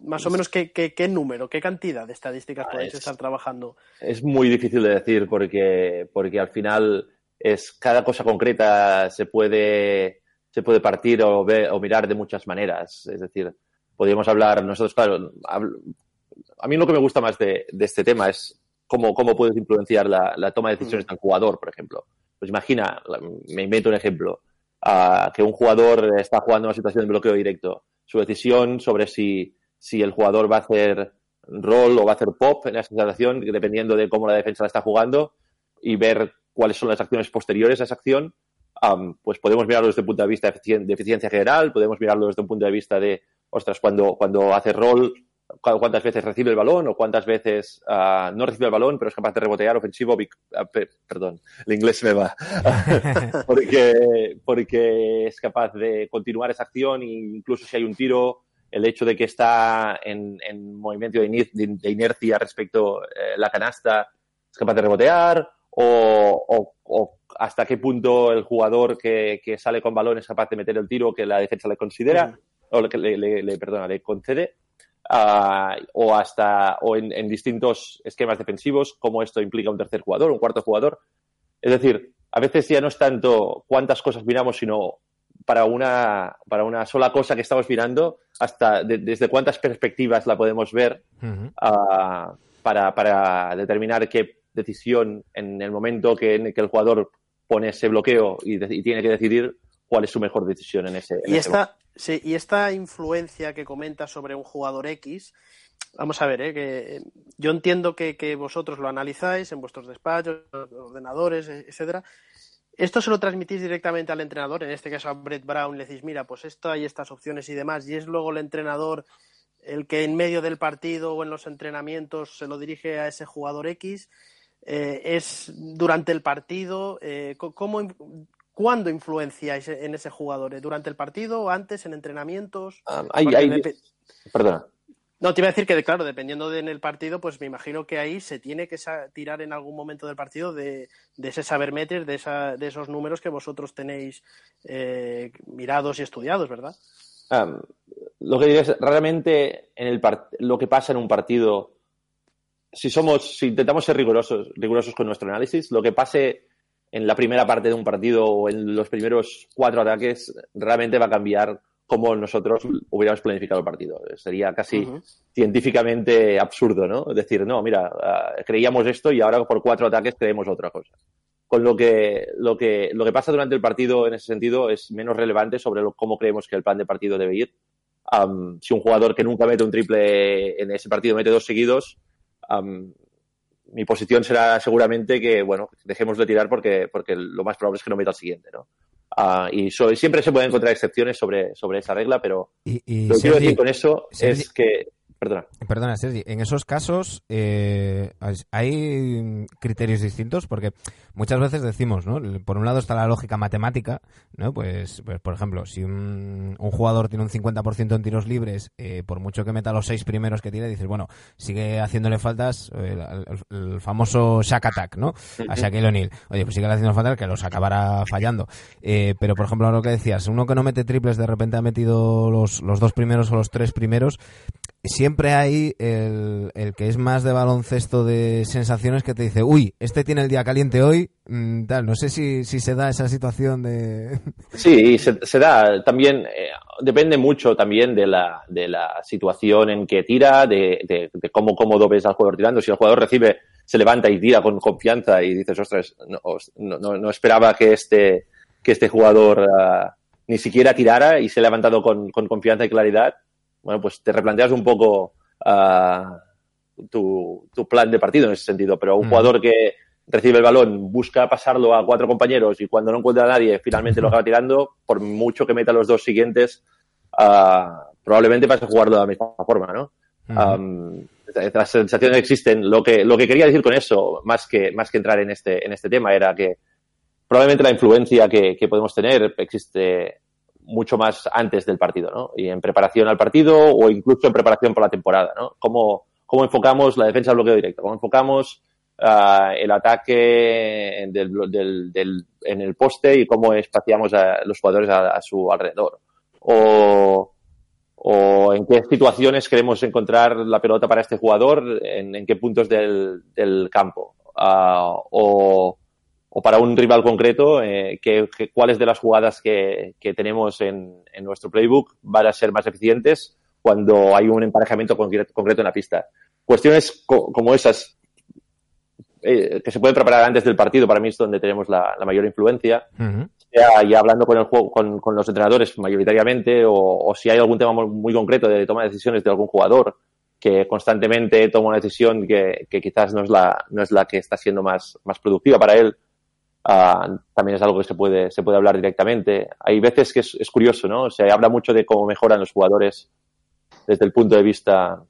Más o menos, ¿qué, qué, qué número, qué cantidad de estadísticas Ah, podéis es- estar trabajando? es muy difícil de decir porque, porque al final es cada cosa concreta se puede, se puede partir o, ver, o mirar de muchas maneras. Es decir, podríamos hablar, nosotros, claro, a mí lo que me gusta más de, de este tema es cómo, cómo puedes influenciar la, la toma de decisiones del jugador, por ejemplo. Pues imagina, me invento un ejemplo, ah, que un jugador está jugando una situación de bloqueo directo. Su decisión sobre si, si el jugador va a hacer roll o va a hacer pop en esa situación, dependiendo de cómo la defensa la está jugando, y ver cuáles son las acciones posteriores a esa acción, am, pues podemos mirarlo desde un punto de vista de eficien- de eficiencia general, podemos mirarlo desde un punto de vista de, ostras, cuando, cuando hace roll, cu- cuántas veces recibe el balón o cuántas veces ah, no recibe el balón, pero es capaz de rebotear ofensivo, ah, pe- perdón, el inglés me va, *laughs* porque, porque es capaz de continuar esa acción e incluso si hay un tiro, el hecho de que está en, en movimiento de, de- inercia respecto a la canasta, es capaz de rebotear, o, o- o hasta qué punto el jugador que, que sale con balón es capaz de meter el tiro que la defensa le considera, o le- le- le- perdona, le concede, ah, o hasta, o en, en distintos esquemas defensivos, cómo esto implica un tercer jugador, un cuarto jugador. Es decir, a veces ya no es tanto cuántas cosas miramos, sino para una, para una sola cosa que estamos mirando, hasta de- desde cuántas perspectivas la podemos ver ah, para, para determinar qué decisión en el momento que, en el que el jugador pone ese bloqueo y, de- y tiene que decidir cuál es su mejor decisión en ese, en Y ese esta, sí, y esta influencia que comentas sobre un jugador X, vamos a ver, ¿eh? que yo entiendo que, que vosotros lo analizáis en vuestros despachos, ordenadores, e- etcétera. Esto se lo transmitís directamente al entrenador, en este caso a Brett Brown, le decís, mira, pues esto hay estas opciones y demás, y es luego el entrenador el que en medio del partido o en los entrenamientos se lo dirige a ese jugador X. Eh, es durante el partido, eh, ¿cómo, ¿cuándo influenciáis en ese jugador? ¿Eh, ¿Durante el partido o antes en entrenamientos? Ah, hay- Porque hay- depe- perdona. No, te iba a decir que, claro, dependiendo de en el partido, pues me imagino que ahí se tiene que tirar en algún momento del partido de, de ese saber meter, de, esa, de esos números que vosotros tenéis eh, mirados y estudiados, ¿verdad? Am, lo que diría es, raramente en el part- lo que pasa en un partido, si somos, si intentamos ser rigurosos, rigurosos con nuestro análisis, lo que pase en la primera parte de un partido o en los primeros cuatro ataques realmente va a cambiar cómo nosotros hubiéramos planificado el partido. Sería casi Ujú. científicamente absurdo, ¿no? Decir, no, mira, ah, creíamos esto y ahora por cuatro ataques creemos otra cosa. Con lo que, lo que, lo que pasa durante el partido en ese sentido es menos relevante sobre lo- cómo creemos que el plan de partido debe ir. Am, si un jugador que nunca mete un triple en ese partido mete dos seguidos, am, mi posición será seguramente que, bueno, dejemos de tirar porque, porque lo más probable es que no meta el siguiente, ¿no? Ah, y so- siempre se pueden encontrar excepciones sobre, sobre esa regla, pero Y, y, lo que quiero decir con eso Sergi- es que, perdona, Perdona, Sergi, en esos casos eh, hay criterios distintos porque muchas veces decimos, ¿no? Por un lado está la lógica matemática, ¿no? Pues, pues, por ejemplo, si un, un jugador tiene un 50% en tiros libres, eh, por mucho que meta los seis primeros que tiene, dices, bueno, sigue haciéndole faltas eh, el, el- el famoso Shaq Attack, ¿no? A Shaquille O'Neal. Oye, pues sigue haciendo falta que los acabará fallando. Eh, pero, por ejemplo, lo que decías, uno que no mete triples de repente ha metido los, los dos primeros o los tres primeros, siempre hay el, el que es más de baloncesto de sensaciones que te dice, uy, este tiene el día caliente hoy, mm, tal, no sé si, si se da esa situación de... *laughs* Sí, se, se da. También eh, depende mucho también de la, de la situación en que tira, de, cómo cómodo ves al jugador tirando. Si el jugador recibe, se levanta y tira con confianza y dices, ostras, no, no, no- esperaba que este, que este jugador ah, ni siquiera tirara y se ha levantado con, con confianza y claridad, bueno, pues te replanteas un poco ah, tu, tu plan de partido en ese sentido. Pero un Mm. jugador que recibe el balón, busca pasarlo a cuatro compañeros y cuando no encuentra a nadie, finalmente lo acaba tirando, por mucho que meta los dos siguientes, ah, probablemente vas a jugarlo de la misma forma, ¿no? Am, las sensaciones existen. Lo que, lo que quería decir con eso, más que, más que entrar en este, en este tema, era que probablemente la influencia que, que podemos tener existe mucho más antes del partido, ¿no? Y en preparación al partido o incluso en preparación por la temporada, ¿no? Cómo, cómo enfocamos la defensa al bloqueo directo, cómo enfocamos ah, el ataque en, el poste y cómo espaciamos a los jugadores a, su alrededor. O, o en qué situaciones queremos encontrar la pelota para este jugador, en, qué puntos del, del campo. Ah, o, o para un rival concreto, eh, que, que- cuáles de las jugadas que, que tenemos en, en nuestro playbook van a ser más eficientes cuando hay un emparejamiento concreto, concreto en la pista. Cuestiones co- como esas eh, que se pueden preparar antes del partido, para mí es donde tenemos la, la mayor influencia Ujú. sea ya hablando con el juego, con, con los entrenadores mayoritariamente, o, o si hay algún tema muy, muy concreto de toma de decisiones de algún jugador que constantemente toma una decisión que, que quizás no es la, no es la que está siendo más, más productiva para él, ah, también es algo que se puede, se puede hablar directamente. Hay veces que es, es curioso, ¿no? Se habla mucho de cómo mejoran los jugadores desde el punto de vista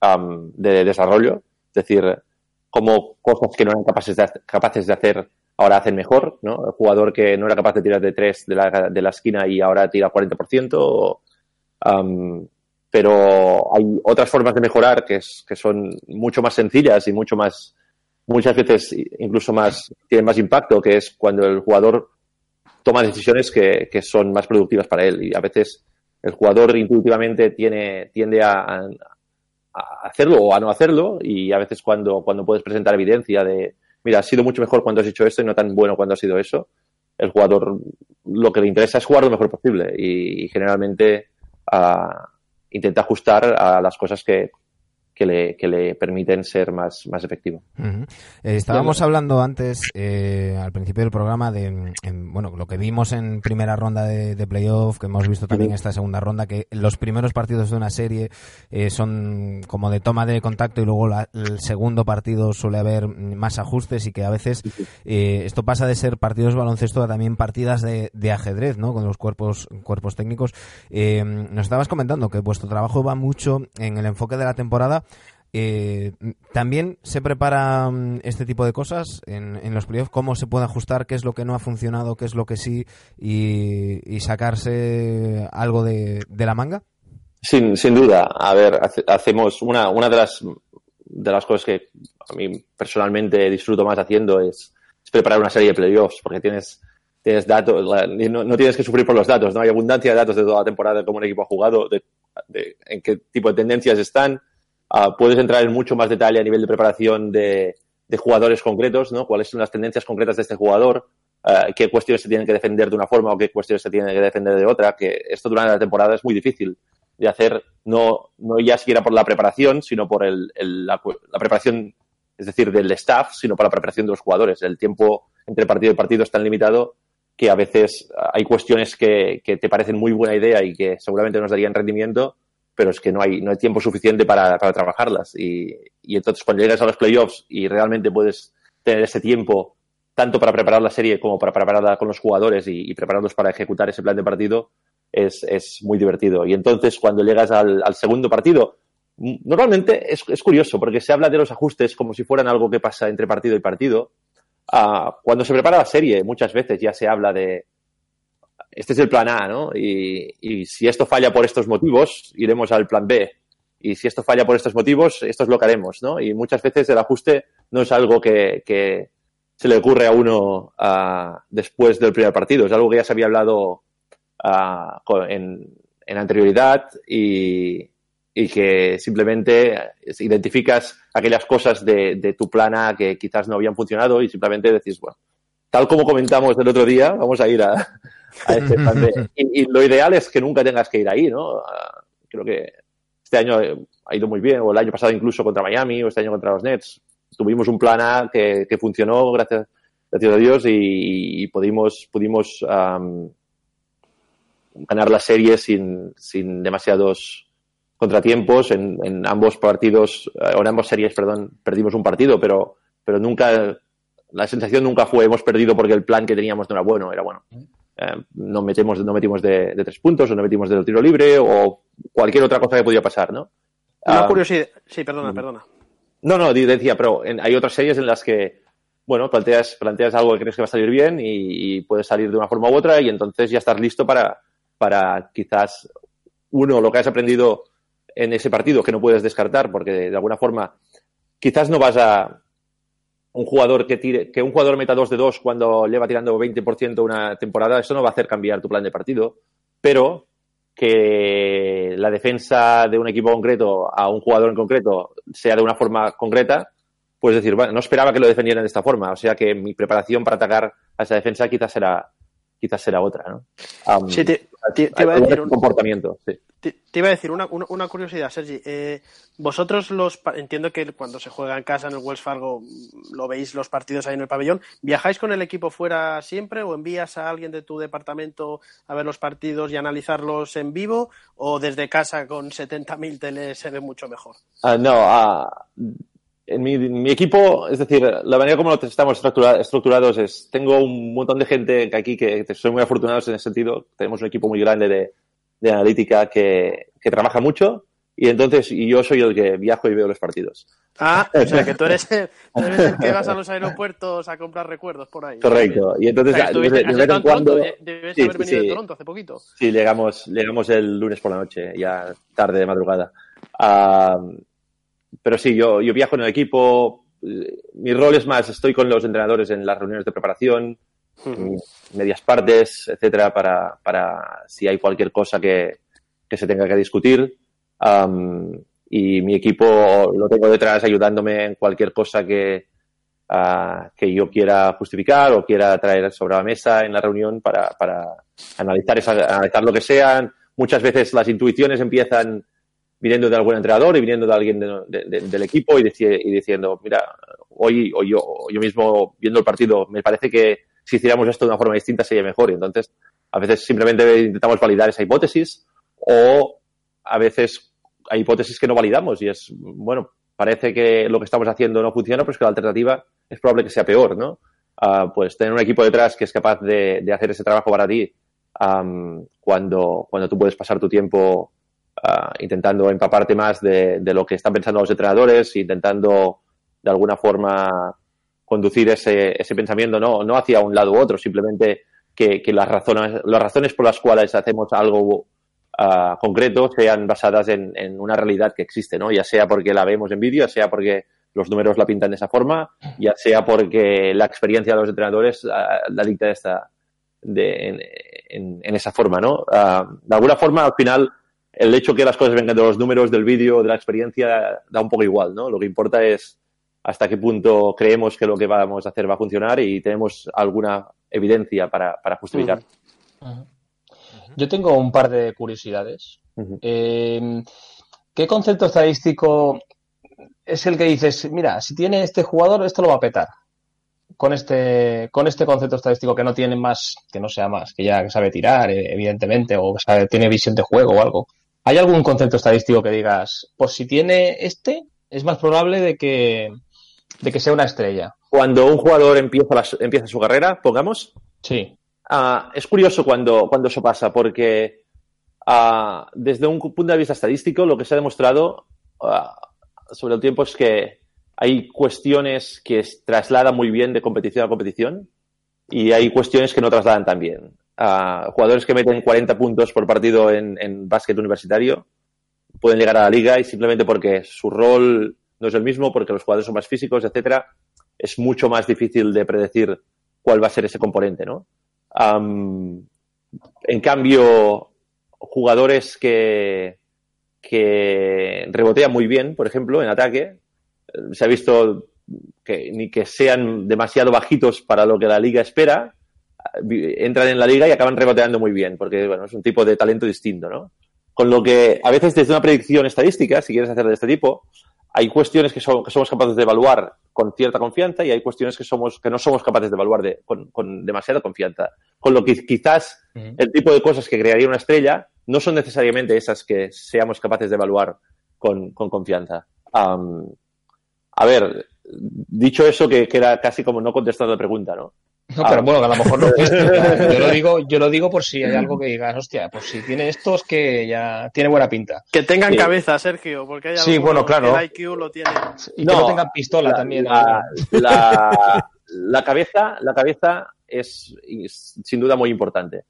am, de desarrollo, es decir, cómo cosas que no eran capaces de, capaces de hacer ahora hacen mejor, ¿no? El jugador que no era capaz de tirar de tres de la, de la esquina y ahora tira 40%. o, pero hay otras formas de mejorar que son mucho más sencillas y mucho más, muchas veces incluso más, tienen más impacto, que es cuando el jugador toma decisiones que, que son más productivas para él. Y a veces el jugador intuitivamente tiene, tiende a, a- hacerlo o a no hacerlo, y a veces cuando, cuando puedes presentar evidencia de, mira, ha sido mucho mejor cuando has hecho esto y no tan bueno cuando ha sido eso, el jugador lo que le interesa es jugar lo mejor posible y, generalmente ah, intenta ajustar a las cosas que, que, le, que le permiten ser más, más efectivo. Eh, estábamos hablando antes, eh, al principio del programa, de en- bueno lo que vimos en primera ronda de, de playoff, que hemos visto también en esta segunda ronda, que los primeros partidos de una serie eh, son como de toma de contacto y luego la- el segundo partido suele haber más ajustes y que a veces eh, esto pasa de ser partidos de baloncesto a también partidas de, de ajedrez, ¿no? Con los cuerpos cuerpos técnicos. Eh, nos estabas comentando que vuestro trabajo va mucho en el enfoque de la temporada. Eh, También se prepara mm, este tipo de cosas en, los playoffs, cómo se puede ajustar, qué es lo que no ha funcionado, qué es lo que sí, y, sacarse algo de, la manga. Sin, sin duda, a ver, hace- hacemos una, una de las de las cosas que a mí personalmente disfruto más haciendo es, preparar una serie de playoffs, porque tienes, tienes datos, no, no tienes que sufrir por los datos, ¿no? Hay abundancia de datos de toda la temporada de cómo un equipo ha jugado, de en qué tipo de tendencias están. Ah, puedes entrar en mucho más detalle a nivel de preparación de, jugadores concretos, ¿no? Cuáles son las tendencias concretas de este jugador, eh, qué cuestiones se tienen que defender de una forma o qué cuestiones se tienen que defender de otra, que esto durante la temporada es muy difícil de hacer, no, no ya siquiera por la preparación, sino por el, la, preparación, es decir, del staff, sino por la preparación de los jugadores. El tiempo entre partido y partido es tan limitado que a veces ah, hay cuestiones que te parecen muy buena idea y que seguramente nos darían rendimiento, pero es que no hay, no hay tiempo suficiente para, para trabajarlas. Y, y entonces cuando llegas a los playoffs y realmente puedes tener ese tiempo tanto para preparar la serie como para prepararla con los jugadores y, y prepararlos para ejecutar ese plan de partido, es, es muy divertido. Y entonces cuando llegas al, al segundo partido, normalmente es, es curioso porque se habla de los ajustes como si fueran algo que pasa entre partido y partido. Ah, cuando se prepara la serie, muchas veces ya se habla de este es el plan A, ¿no? Y, si esto falla por estos motivos, iremos al plan B. Y si esto falla por estos motivos, esto es lo que haremos, ¿no? Y muchas veces el ajuste no es algo que, se le ocurre a uno ah, después del primer partido, es algo que ya se había hablado ah, en, en anterioridad y, que simplemente identificas aquellas cosas de, de tu plan A que quizás no habían funcionado y simplemente decís, bueno, tal como comentamos el otro día, vamos a ir a, a *laughs* este. Y, y lo ideal es que nunca tengas que ir ahí, ¿no? Creo que este año ha ido muy bien, o el año pasado incluso contra Miami, o este año contra los Nets. Tuvimos un plan A que, que funcionó, gracias, gracias a Dios, y, y pudimos, pudimos ganar la serie sin, sin demasiados contratiempos. En, en ambos partidos, eh, o en ambas series, perdón, perdimos un partido, pero, pero nunca, la sensación nunca fue hemos perdido porque el plan que teníamos no era bueno, era bueno. Eh, no metemos, no metimos de, de tres puntos, o no metimos del tiro libre, o cualquier otra cosa que podía pasar, ¿no? Una Ah, curiosidad. Sí, perdona, perdona. no, no, decía, pero en- hay otras series en las que, bueno, planteas, planteas algo que crees que va a salir bien y, y puedes salir de una forma u otra y entonces ya estás listo para, para quizás, uno, lo que has aprendido en ese partido que no puedes descartar porque de, de alguna forma quizás no vas a un jugador que tire, que un jugador meta 2 de 2 cuando lleva tirando 20% una temporada, eso no va a hacer cambiar tu plan de partido, pero que la defensa de un equipo concreto a un jugador en concreto sea de una forma concreta, pues decir, bueno, no esperaba que lo defendieran de esta forma, o sea que mi preparación para atacar a esa defensa quizás será quizás será otra, ¿no? Sí, te, te- iba a decir de un- comportamiento, sí. Te, te iba a decir una, una, una curiosidad, Sergi. Eh, vosotros los entiendo que cuando se juega en casa en el Wells Fargo mm, lo veis los partidos ahí en el pabellón. ¿Viajáis con el equipo fuera siempre o envías a alguien de tu departamento a ver los partidos y analizarlos en vivo o desde casa con 70.000 teles se ve mucho mejor? Ah, no, ah, en mi, mi equipo, es decir, la manera como estamos estructura- estructurados es, tengo un montón de gente que aquí que, que soy muy afortunados en ese sentido, tenemos un equipo muy grande de, de analítica que, que trabaja mucho y entonces y yo soy el que viajo y veo los partidos. Ah, *laughs* o sea que tú eres, el, tú eres el que vas a los aeropuertos a comprar recuerdos por ahí. Correcto. Y O entonces, sea, que de, vez en en cuando, de- debes Sí, haber venido sí. de Toronto hace poquito. Sí, llegamos, llegamos el lunes por la noche, ya tarde de madrugada. Ah, pero sí, yo, yo viajo en el equipo. Mi rol es más, estoy con los entrenadores en las reuniones de preparación, en medias partes, etcétera, para, para si hay cualquier cosa que, que se tenga que discutir. Am, y mi equipo lo tengo detrás ayudándome en cualquier cosa que, ah, que yo quiera justificar o quiera traer sobre la mesa en la reunión para, para analizar, esa, analizar lo que sean. Muchas veces las intuiciones empiezan viniendo de algún entrenador y viniendo de alguien de- de- de- del equipo y, dici- y diciendo, mira, hoy o yo, yo mismo viendo el partido, me parece que si hiciéramos esto de una forma distinta sería mejor. Y entonces, a veces simplemente intentamos validar esa hipótesis o a veces hay hipótesis que no validamos y es, bueno, parece que lo que estamos haciendo no funciona, pero es que la alternativa es probable que sea peor, ¿no? Ah, pues tener un equipo detrás que es capaz de, hacer ese trabajo para ti cuando, cuando tú puedes pasar tu tiempo ah, intentando empaparte más de, lo que están pensando los entrenadores, intentando de alguna forma conducir ese, ese pensamiento no, no hacia un lado u otro, simplemente que, las, razones, las razones por las cuales hacemos algo ah, concreto sean basadas en, una realidad que existe, ¿no? Ya sea porque la vemos en vídeo, ya sea porque los números la pintan de esa forma, ya sea porque la experiencia de los entrenadores ah, la dicta esta, de, en, en- esa forma, ¿no? De alguna forma, al final, el hecho que las cosas vengan de los números, del vídeo, de la experiencia, da un poco igual, ¿no? Lo que importa es hasta qué punto creemos que lo que vamos a hacer va a funcionar y tenemos alguna evidencia para, para justificar. Yo tengo un par de curiosidades. Eh, ¿Qué concepto estadístico es el que dices, mira, si tiene este jugador, esto lo va a petar? Con este, con este concepto estadístico que no tiene más, que no sea más, que ya sabe tirar, eh, evidentemente, o sabe- tiene visión de juego o algo. ¿Hay algún concepto estadístico que digas, pues si tiene este, es más probable de que, de que sea una estrella? Cuando un jugador empieza, la- empieza su carrera, pongamos, Sí. Ah, es curioso cuando, cuando eso pasa, porque ah, desde un punto de vista estadístico, lo que se ha demostrado ah, sobre el tiempo es que hay cuestiones que trasladan muy bien de competición a competición y hay cuestiones que no trasladan tan bien. Ah, jugadores que meten 40 puntos por partido en, en básquet universitario pueden llegar a la liga y simplemente porque su rol no es el mismo, porque los jugadores son más físicos, etcétera, es mucho más difícil de predecir cuál va a ser ese componente, ¿no? En cambio, jugadores que, que rebotean muy bien, por ejemplo, en ataque, eh, se ha visto que ni que sean demasiado bajitos para lo que la liga espera, entran en la liga y acaban reboteando muy bien, porque bueno, es un tipo de talento distinto, ¿no? Con lo que a veces desde una predicción estadística, si quieres hacer de este tipo, hay cuestiones que, son- que somos capaces de evaluar con cierta confianza y hay cuestiones que somos que no somos capaces de evaluar de- con, con demasiada confianza. Con lo que quizás el tipo de cosas que crearía una estrella no son necesariamente esas que seamos capaces de evaluar con, con confianza. A ver, dicho eso, que, que era casi como no contestando la pregunta, ¿no? No, pero bueno, que a lo mejor no fuiste. *laughs* Yo lo digo, yo lo digo por si hay algo que digas, hostia, pues si tiene esto es que ya tiene buena pinta. Que tengan Sí. cabeza, Sergio, porque hay Sí, bueno, claro. que el IQ lo tiene. Y que No, no tengan pistola la, también. La, la- la cabeza, la cabeza es, es sin duda muy importante.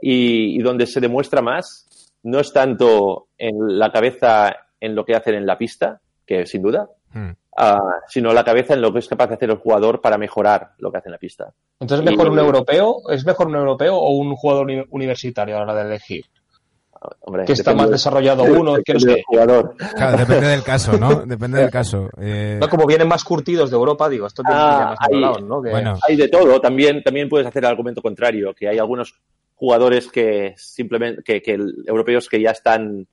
Y, y donde se demuestra más no es tanto en la cabeza en lo que hacen en la pista, que sin duda, Ah, sino la cabeza en lo que es capaz de hacer el jugador para mejorar lo que hace en la pista. Entonces, ¿es mejor y- un europeo? ¿Es mejor un europeo o un jugador uni- universitario a la hora de elegir? Hombre, Que está más desarrollado *laughs* uno, que no depende del sé. jugador. Claro, depende del caso, ¿no? *laughs* Depende del caso. Eh, No, como vienen más curtidos de Europa, digo, esto tiene Ah, más controlado, ¿no? Que- bueno, Hay de todo. También, también puedes hacer el argumento contrario, que hay algunos jugadores que simplemente, que, que europeos que ya están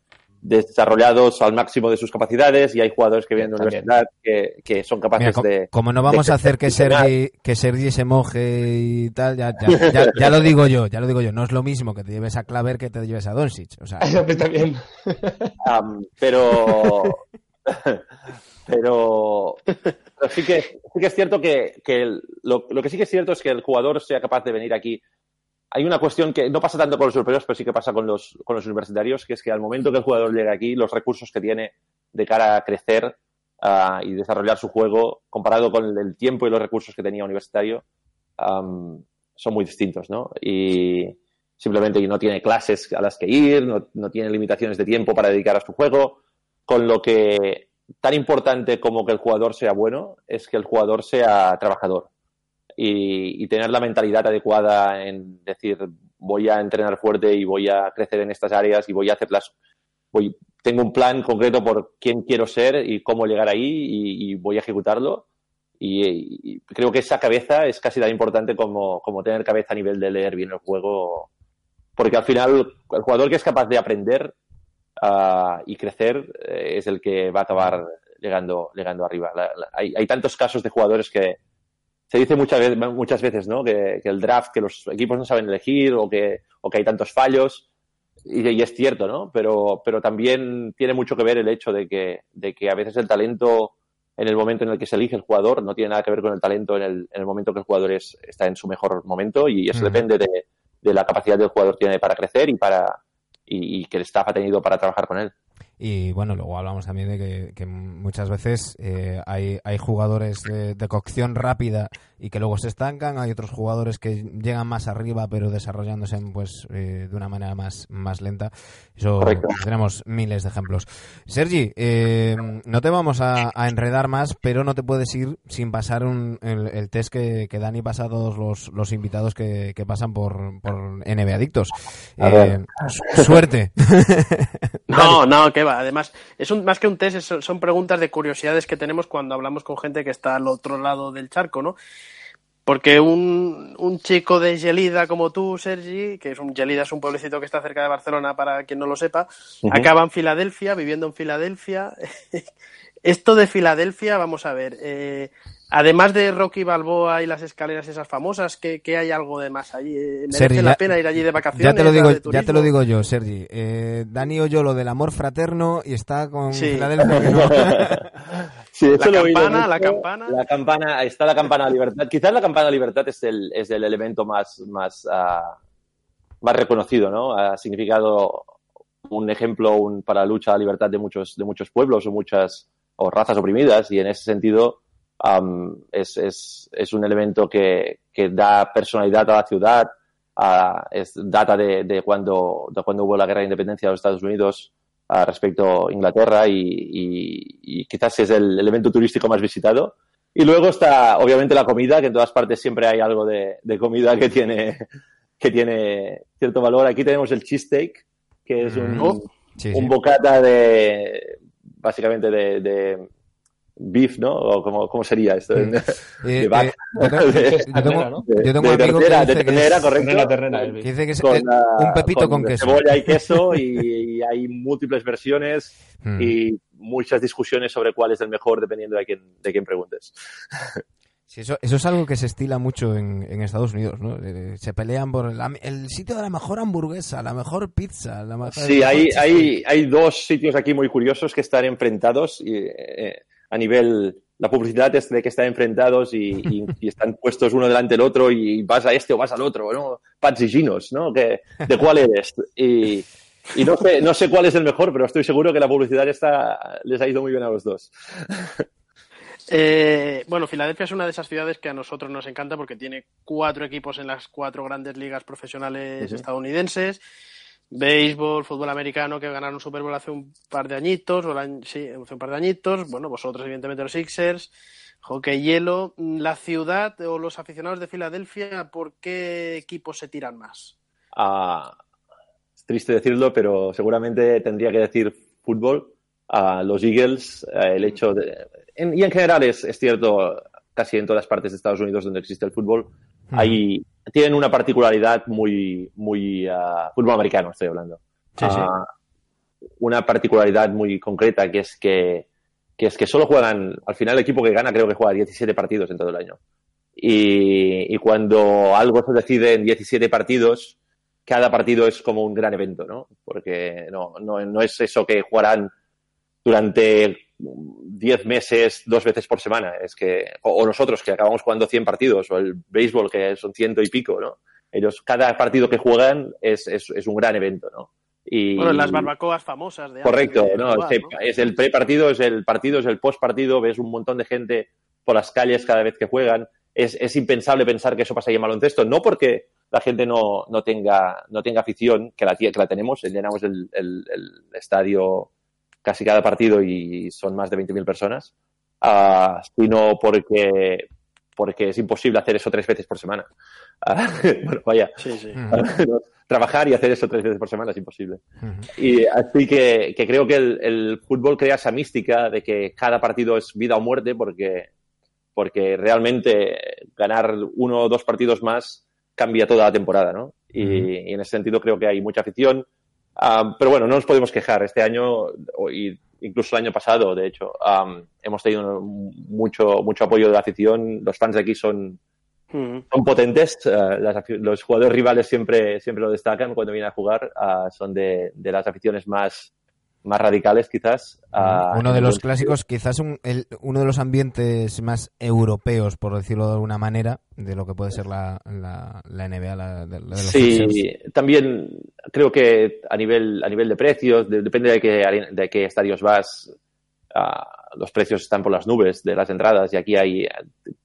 desarrollados al máximo de sus capacidades y hay jugadores que vienen de universidad que, que son capaces de... como no vamos a hacer que. Sergi, que Sergi se moje y tal, ya, ya, *laughs* ya- ya lo digo yo, ya lo digo yo. No es lo mismo que te lleves a Claver que te lleves a Doncic. O sea, *laughs* Eso está bien. Am, pero, *laughs* pero, pero sí, que, sí que es cierto que, que el- lo, lo que sí que es cierto es que el jugador sea capaz de venir aquí. Hay una cuestión que no pasa tanto con los europeos, pero sí que pasa con los, con los universitarios, que es que al momento que el jugador llega aquí, los recursos que tiene de cara a crecer ah, y desarrollar su juego, comparado con el, el tiempo y los recursos que tenía universitario, am, son muy distintos, ¿no? Y simplemente no tiene clases a las que ir, no, no tiene limitaciones de tiempo para dedicar a su juego, con lo que tan importante como que el jugador sea bueno es que el jugador sea trabajador y, tener la mentalidad adecuada en decir voy a entrenar fuerte y voy a crecer en estas áreas y voy a hacerlas voy tengo un plan concreto por quién quiero ser y cómo llegar ahí y, voy a ejecutarlo y, creo que esa cabeza es casi tan importante como, como tener cabeza a nivel de leer bien el juego porque al final el jugador que es capaz de aprender ah, y crecer eh, es el que va a acabar llegando, llegando arriba. Hay, hay tantos casos de jugadores que se dice muchas veces, muchas veces ¿no? que, que el draft, que los equipos no saben elegir o que, o que hay tantos fallos. Y, y es cierto, ¿no? Pero, pero también tiene mucho que ver el hecho de que, de que a veces el talento en el momento en el que se elige el jugador no tiene nada que ver con el talento en el, en el momento que el jugador es, está en su mejor momento y eso depende de, de la capacidad del jugador tiene para crecer y para y, y que el staff ha tenido para trabajar con él. Y bueno, luego hablamos también de que, que muchas veces eh, hay, hay jugadores de, de cocción rápida y que luego se estancan, hay otros jugadores que llegan más arriba pero desarrollándose pues eh, de una manera más, más lenta. Eso Correcto. tenemos miles de ejemplos. Sergi, eh, no te vamos a, a enredar más, pero no te puedes ir sin pasar un- el, el test que, que Dani pasa a todos los, los invitados que, que pasan por, por NB Adictos. Eh, suerte. *laughs* No, no, que va. Además, es un, más que un test, es- son preguntas de curiosidades que tenemos cuando hablamos con gente que está al otro lado del charco, ¿no? Porque un, un chico de Gelida como tú, Sergi, que es un Gelida es un pueblecito que está cerca de Barcelona, para quien no lo sepa, acaba en Filadelfia, viviendo en Filadelfia. *laughs* Esto de Filadelfia, vamos a ver, eh, además de Rocky Balboa y las escaleras esas famosas, ¿qué, qué hay algo de más allí? Eh, ¿Merece Sergi, la ya- pena ir allí de vacaciones? Ya te lo digo, ya te lo digo yo, Sergi. Eh, Dani oyó lo del amor fraterno y está con Sí. Filadelfia. que no. *laughs* Sí, eso La campana, la campana. La campana, está la campana de libertad. Quizás la campana de libertad es el, es el elemento más, más, ah, más reconocido, ¿no? Ha significado un ejemplo un- para la lucha a la libertad de muchos, de muchos pueblos o muchas o razas oprimidas y en ese sentido am, es, es, es un elemento que, que da personalidad a la ciudad, ah, es data de, de cuando, de cuando hubo la guerra de independencia de los Estados Unidos ah, respecto a Inglaterra y, y- y quizás es el elemento turístico más visitado. Y luego está, obviamente, la comida, que en todas partes siempre hay algo de, de comida que tiene, que tiene cierto valor. Aquí tenemos el cheesesteak, que es un, Oh. Sí, un sí. bocata de, básicamente de, de beef, ¿no? O cómo, cómo sería esto. Mm. De Eh, vaca. yo tengo- De- ternera, un de amigo que ternera, de dice que ternera, es- correcto. Terrena, el que dice que es Con, un pepito con, queso. cebolla y queso *laughs* y, y hay múltiples versiones Mm. y muchas discusiones sobre cuál es el mejor dependiendo de quién, de quién preguntes. *laughs* Sí, eso, eso es algo que se estila mucho en, en Estados Unidos, ¿no? Eh, Se pelean por la- el sitio de la mejor hamburguesa, la mejor pizza, la mejor... Sí, hay, hay, hay dos sitios aquí muy curiosos que están enfrentados y, eh, a nivel... La publicidad es de que están enfrentados y, y- *laughs* y están puestos uno delante del otro y vas a este o vas al otro, ¿no? Pats y Ginos, ¿no? Que, ¿De cuál eres? Y, y no, sé, no sé cuál es el mejor, pero estoy seguro que la publicidad está, les ha ido muy bien a los dos. *laughs* Eh, bueno, Filadelfia es una de esas ciudades que a nosotros nos encanta porque tiene cuatro equipos en las cuatro grandes ligas profesionales estadounidenses. Béisbol, fútbol americano que ganaron Super Bowl hace un par de añitos, o el año- sí, hace un par de añitos. Bueno, vosotros, evidentemente, los Sixers. Hockey hielo. La ciudad o los aficionados de Filadelfia, ¿por qué equipos se tiran más? Ah, es triste decirlo, pero seguramente tendría que decir fútbol. a los Eagles, eh, el hecho de... en- y en general es, es cierto, casi en todas partes de Estados Unidos donde existe el fútbol, hay, tienen una particularidad muy, muy ah, fútbol americano, estoy hablando. Sí, sí. Ah, una particularidad muy concreta que es que, que es que solo juegan, al final el equipo que gana creo que juega 17 partidos en todo el año. Y, y cuando algo se decide en 17 partidos, cada partido es como un gran evento, ¿no? Porque no, no, no es eso que jugarán durante 10 meses, dos veces por semana. Es que, o, nosotros que acabamos jugando 100 partidos, o el béisbol que son ciento y pico, ¿no? Ellos, cada partido que juegan es, es, es un gran evento, ¿no? Y, Bueno, las barbacoas famosas de Correcto, de no, jugar, ¿no? es el prepartido, es el partido, es el postpartido, ves un montón de gente por las calles cada vez que juegan. Es, es impensable pensar que eso pasaría en baloncesto, no porque la gente no, no tenga, no tenga afición, que la, que la tenemos, llenamos el, el- el estadio casi cada partido y son más de 20.000 personas, ah, sino porque, porque es imposible hacer eso tres veces por semana. Ah, *laughs* bueno, vaya, Sí, sí. Ujú, trabajar y hacer eso tres veces por semana es imposible. Y así que, que creo que el, el fútbol crea esa mística de que cada partido es vida o muerte porque, porque realmente ganar uno o dos partidos más cambia toda la temporada, ¿no? Y, y en ese sentido creo que hay mucha afición. Ah, pero bueno, no nos podemos quejar. Este año, o- y incluso el año pasado, de hecho, am, hemos tenido mucho, mucho apoyo de la afición. Los fans de aquí son, Ujú. son potentes. las afi- los jugadores rivales siempre, siempre lo destacan cuando vienen a jugar. ah, son de, de las aficiones más, más radicales, quizás. Uno de los clásicos, quizás un- el- uno de los ambientes más europeos, por decirlo de alguna manera, de lo que puede ser la, la, la NBA, la, de, los Sí, Sixers. también creo que a nivel, a nivel de precios, de- depende de qué, de qué estadios vas, ah, los precios están por las nubes de las entradas y aquí hay,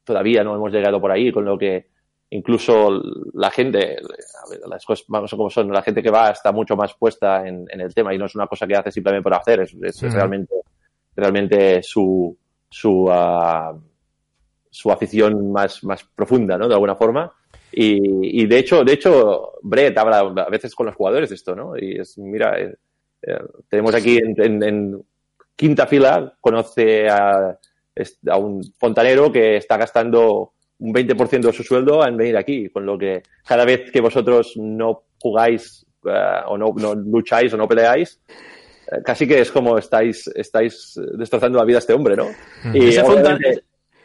todavía no hemos llegado por ahí, con lo que incluso la gente, a ver, las cosas vamos como son, la gente que va está mucho más puesta en, en el tema y no es una cosa que hace simplemente por hacer, es, realmente, realmente su, su, ah, su afición más, más profunda, ¿no? De alguna forma. Y, y de hecho, de hecho, Brett habla a veces con los jugadores de esto, ¿no? Y es, mira, eh, eh, tenemos aquí en, en- en quinta fila, conoce a, a un fontanero que está gastando un 20% de su sueldo en venir aquí, con lo que cada vez que vosotros no jugáis eh, o no, no lucháis o no peleáis, eh, casi que es como estáis, estáis destrozando la vida a este hombre, ¿no? Y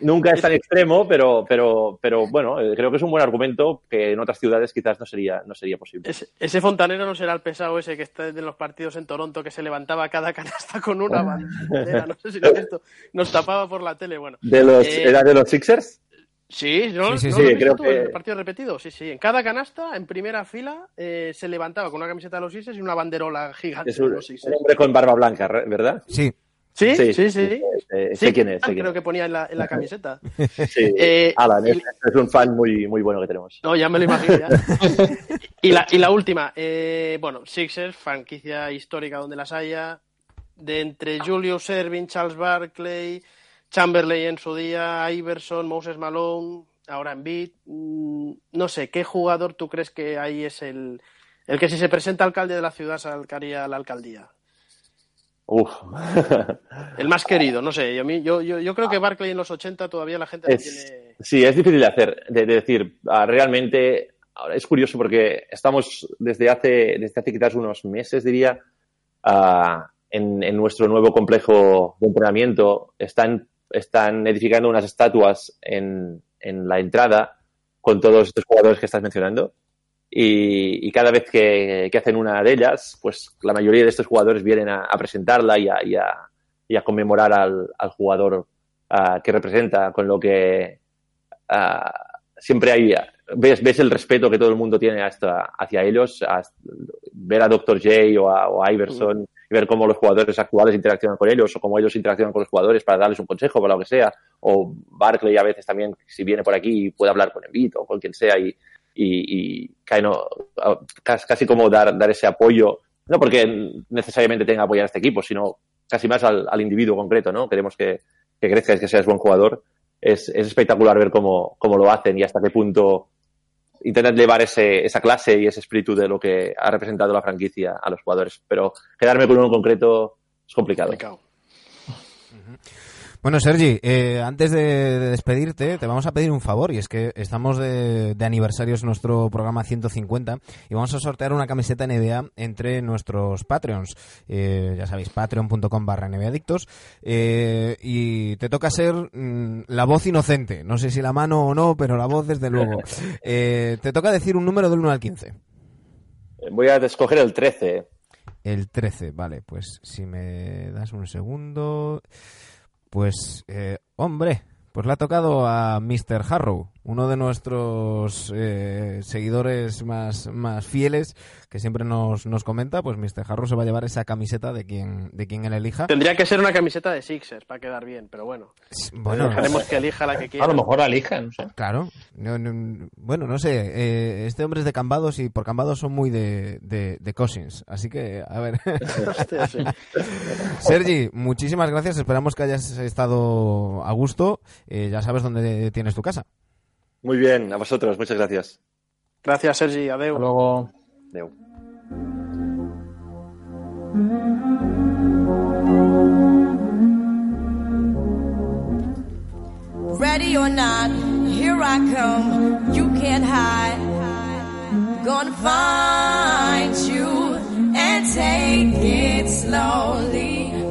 nunca es tan extremo, pero, pero, pero bueno, eh, creo que es un buen argumento que en otras ciudades quizás no sería, no sería posible. Ese, ese fontanero no será el pesado ese que está en los partidos en Toronto que se levantaba cada canasta con una *laughs* bandera, no sé si lo visto, nos tapaba por la tele, bueno. ¿De los, Eh, ¿Era de los Sixers? Sí, ¿no? Sí, sí, ¿No sí, lo has visto creo tú, que- el partido repetido, sí, sí. En cada canasta, en primera fila, eh, se levantaba con una camiseta de los Sixers y una banderola gigante Es de un, los un Sixers. hombre con barba blanca, ¿verdad? Sí, Sí, sí, sí. sí, eh, Sí, sé quién es. sé quién creo es. que ponía en la, en la camiseta. *laughs* Sí, Eh, Alan, y- es, un fan muy, muy bueno que tenemos. No, ya me lo imagino ya. *laughs* y, la, y la última, eh, bueno, Sixers, franquicia histórica donde las haya, de entre Julius Erving, Charles Barkley, Chamberlain en su día, Iverson, Moses Malone, ahora Embiid, mm, no sé, ¿qué jugador tú crees que ahí es el, el que si se presenta alcalde de la ciudad sacaría la alcaldía? Uf. *laughs* El más querido, no sé, yo, a mí- yo, yo, creo que Barkley en los 80 todavía la gente no tiene... Sí, es difícil de hacer, de, de decir. ah, realmente, ahora es curioso porque estamos desde hace, desde hace quizás unos meses, diría, ah, en, en nuestro nuevo complejo de entrenamiento. Están, están edificando unas estatuas en, en la entrada con todos estos jugadores que estás mencionando. Y, cada vez que, que hacen una de ellas, pues la mayoría de estos jugadores vienen a, presentarla y a, y a- y a conmemorar al, jugador ah, que representa, con lo que ah, siempre hay, ves, ves el respeto que todo el mundo tiene hasta, hacia ellos, ver a Dr. J o a Iverson y ver cómo los jugadores actuales interaccionan con ellos o cómo ellos interaccionan con los jugadores para darles un consejo para lo que sea, o Barkley a veces también, si viene por aquí, puede hablar con Embiid o con quien sea y, y, y cae, no, casi, casi como dar, dar ese apoyo, no porque necesariamente tenga que apoyar a este equipo, sino casi más al, al individuo concreto, ¿no? Queremos que, que crezcas, que seas buen jugador. Es, es espectacular ver cómo, cómo lo hacen y hasta qué punto intentan llevar ese, esa clase y ese espíritu de lo que ha representado la franquicia a los jugadores. Pero quedarme con uno en concreto es complicado. Complicado. Bueno, Sergi, eh, antes de, de despedirte, te vamos a pedir un favor, y es que estamos de, de aniversario, es nuestro programa 150, y vamos a sortear una camiseta NBA entre nuestros Patreons. Eh, ya sabéis, patreon.com barra NBAdictos, eh, y te toca ser mm, la voz inocente, no sé si la mano o no, pero la voz desde luego. *laughs* Eh, te toca decir un número del 1 al 15. Voy a escoger el 13. El 13, vale, pues si me das un segundo. Pues, eh, hombre, pues le ha tocado a Mr. Harrow, uno de nuestros eh, seguidores más, más fieles, que siempre nos, nos comenta, pues Mr. Harrow se va a llevar esa camiseta de quien, de quien él elija. Tendría que ser una camiseta de Sixers para quedar bien, pero bueno. Bueno, Dejaremos que elija la que quiera. A lo mejor la elijan, no sé. Claro. No, no, bueno, no sé. eh, este hombre es de Cambados y por Cambados son muy de, de, de Cousins. Así que, a ver. *laughs* Hostia, sí. Sergi, muchísimas gracias. Esperamos que hayas estado a gusto. Eh, ya sabes dónde tienes tu casa. Muy bien, a vosotros, muchas gracias. Gracias, Sergi. Adeu. Hasta luego. Adeu. Ready or not, here I come. You can't hide. Gonna find you and take it slowly.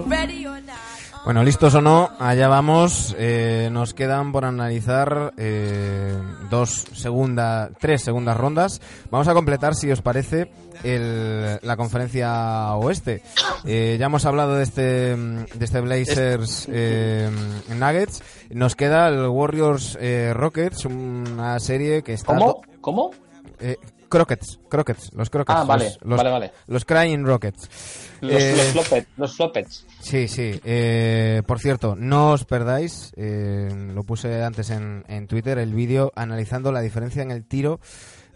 Bueno, listos o no, allá vamos. Eh, nos quedan por analizar eh, dos segunda, tres segundas rondas. Vamos a completar, si os parece, el- la conferencia oeste. Eh, ya hemos hablado de este, mm, de este Blazers eh, Nuggets. Nos queda el Warriors eh, Rockets, una serie que está ¿Cómo? ¿Cómo? Crockets, Crockets, los Crockets. Ah, vale, los, los- vale, vale. Los Crying Rockets. Los, Eh, los, flopet- los flopets. Sí, sí. Eh, por cierto, no os perdáis, eh, lo puse antes en, en Twitter, el vídeo analizando la diferencia en el tiro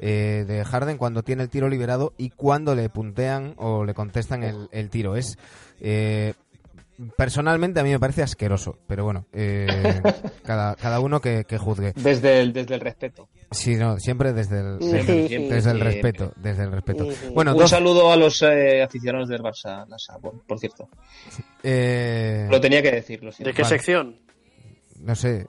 eh, de Harden cuando tiene el tiro liberado y cuando le puntean o le contestan el, el tiro. Es eh, personalmente a mí me parece asqueroso, pero bueno, eh, *laughs* cada, cada uno que, que juzgue. Desde el, desde el respeto. Sí, no, siempre desde el, desde el respeto, desde el respeto. Bueno, Un dos, saludo a los eh, aficionados del Barça, por, por cierto. eh, Lo tenía que decir, lo siento. ¿De qué Vale. sección? No sé,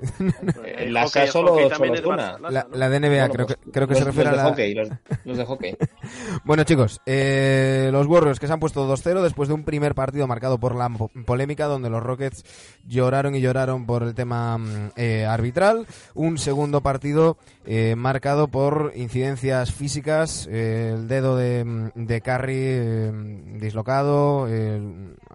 El la hockey, solo- hockey también solo es una. La, ¿no? la de NBA Bueno, creo, pues, que, creo que los, se refiere los a de la... hockey, los, los de hockey. *laughs* Bueno, chicos, eh, los Warriors que se han puesto 2-0 después de un primer partido marcado por la po- polémica donde los Rockets lloraron y lloraron por el tema mm, eh, arbitral. Un segundo partido eh, marcado por incidencias físicas, eh, el dedo de, mm, de Curry eh, dislocado, eh,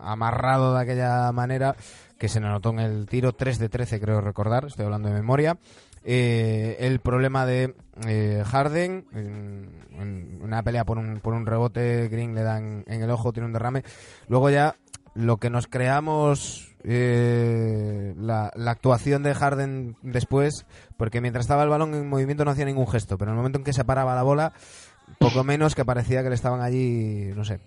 amarrado de aquella manera que se notó en el tiro 3 de 13 creo recordar, estoy hablando de memoria. Eh, el problema de eh, Harden en, en una pelea por un, por un rebote Green le dan en el ojo tiene un derrame luego ya lo que nos creamos eh, la, la actuación de Harden después porque mientras estaba el balón en movimiento no hacía ningún gesto pero en el momento en que se paraba la bola poco menos que parecía que le estaban allí no sé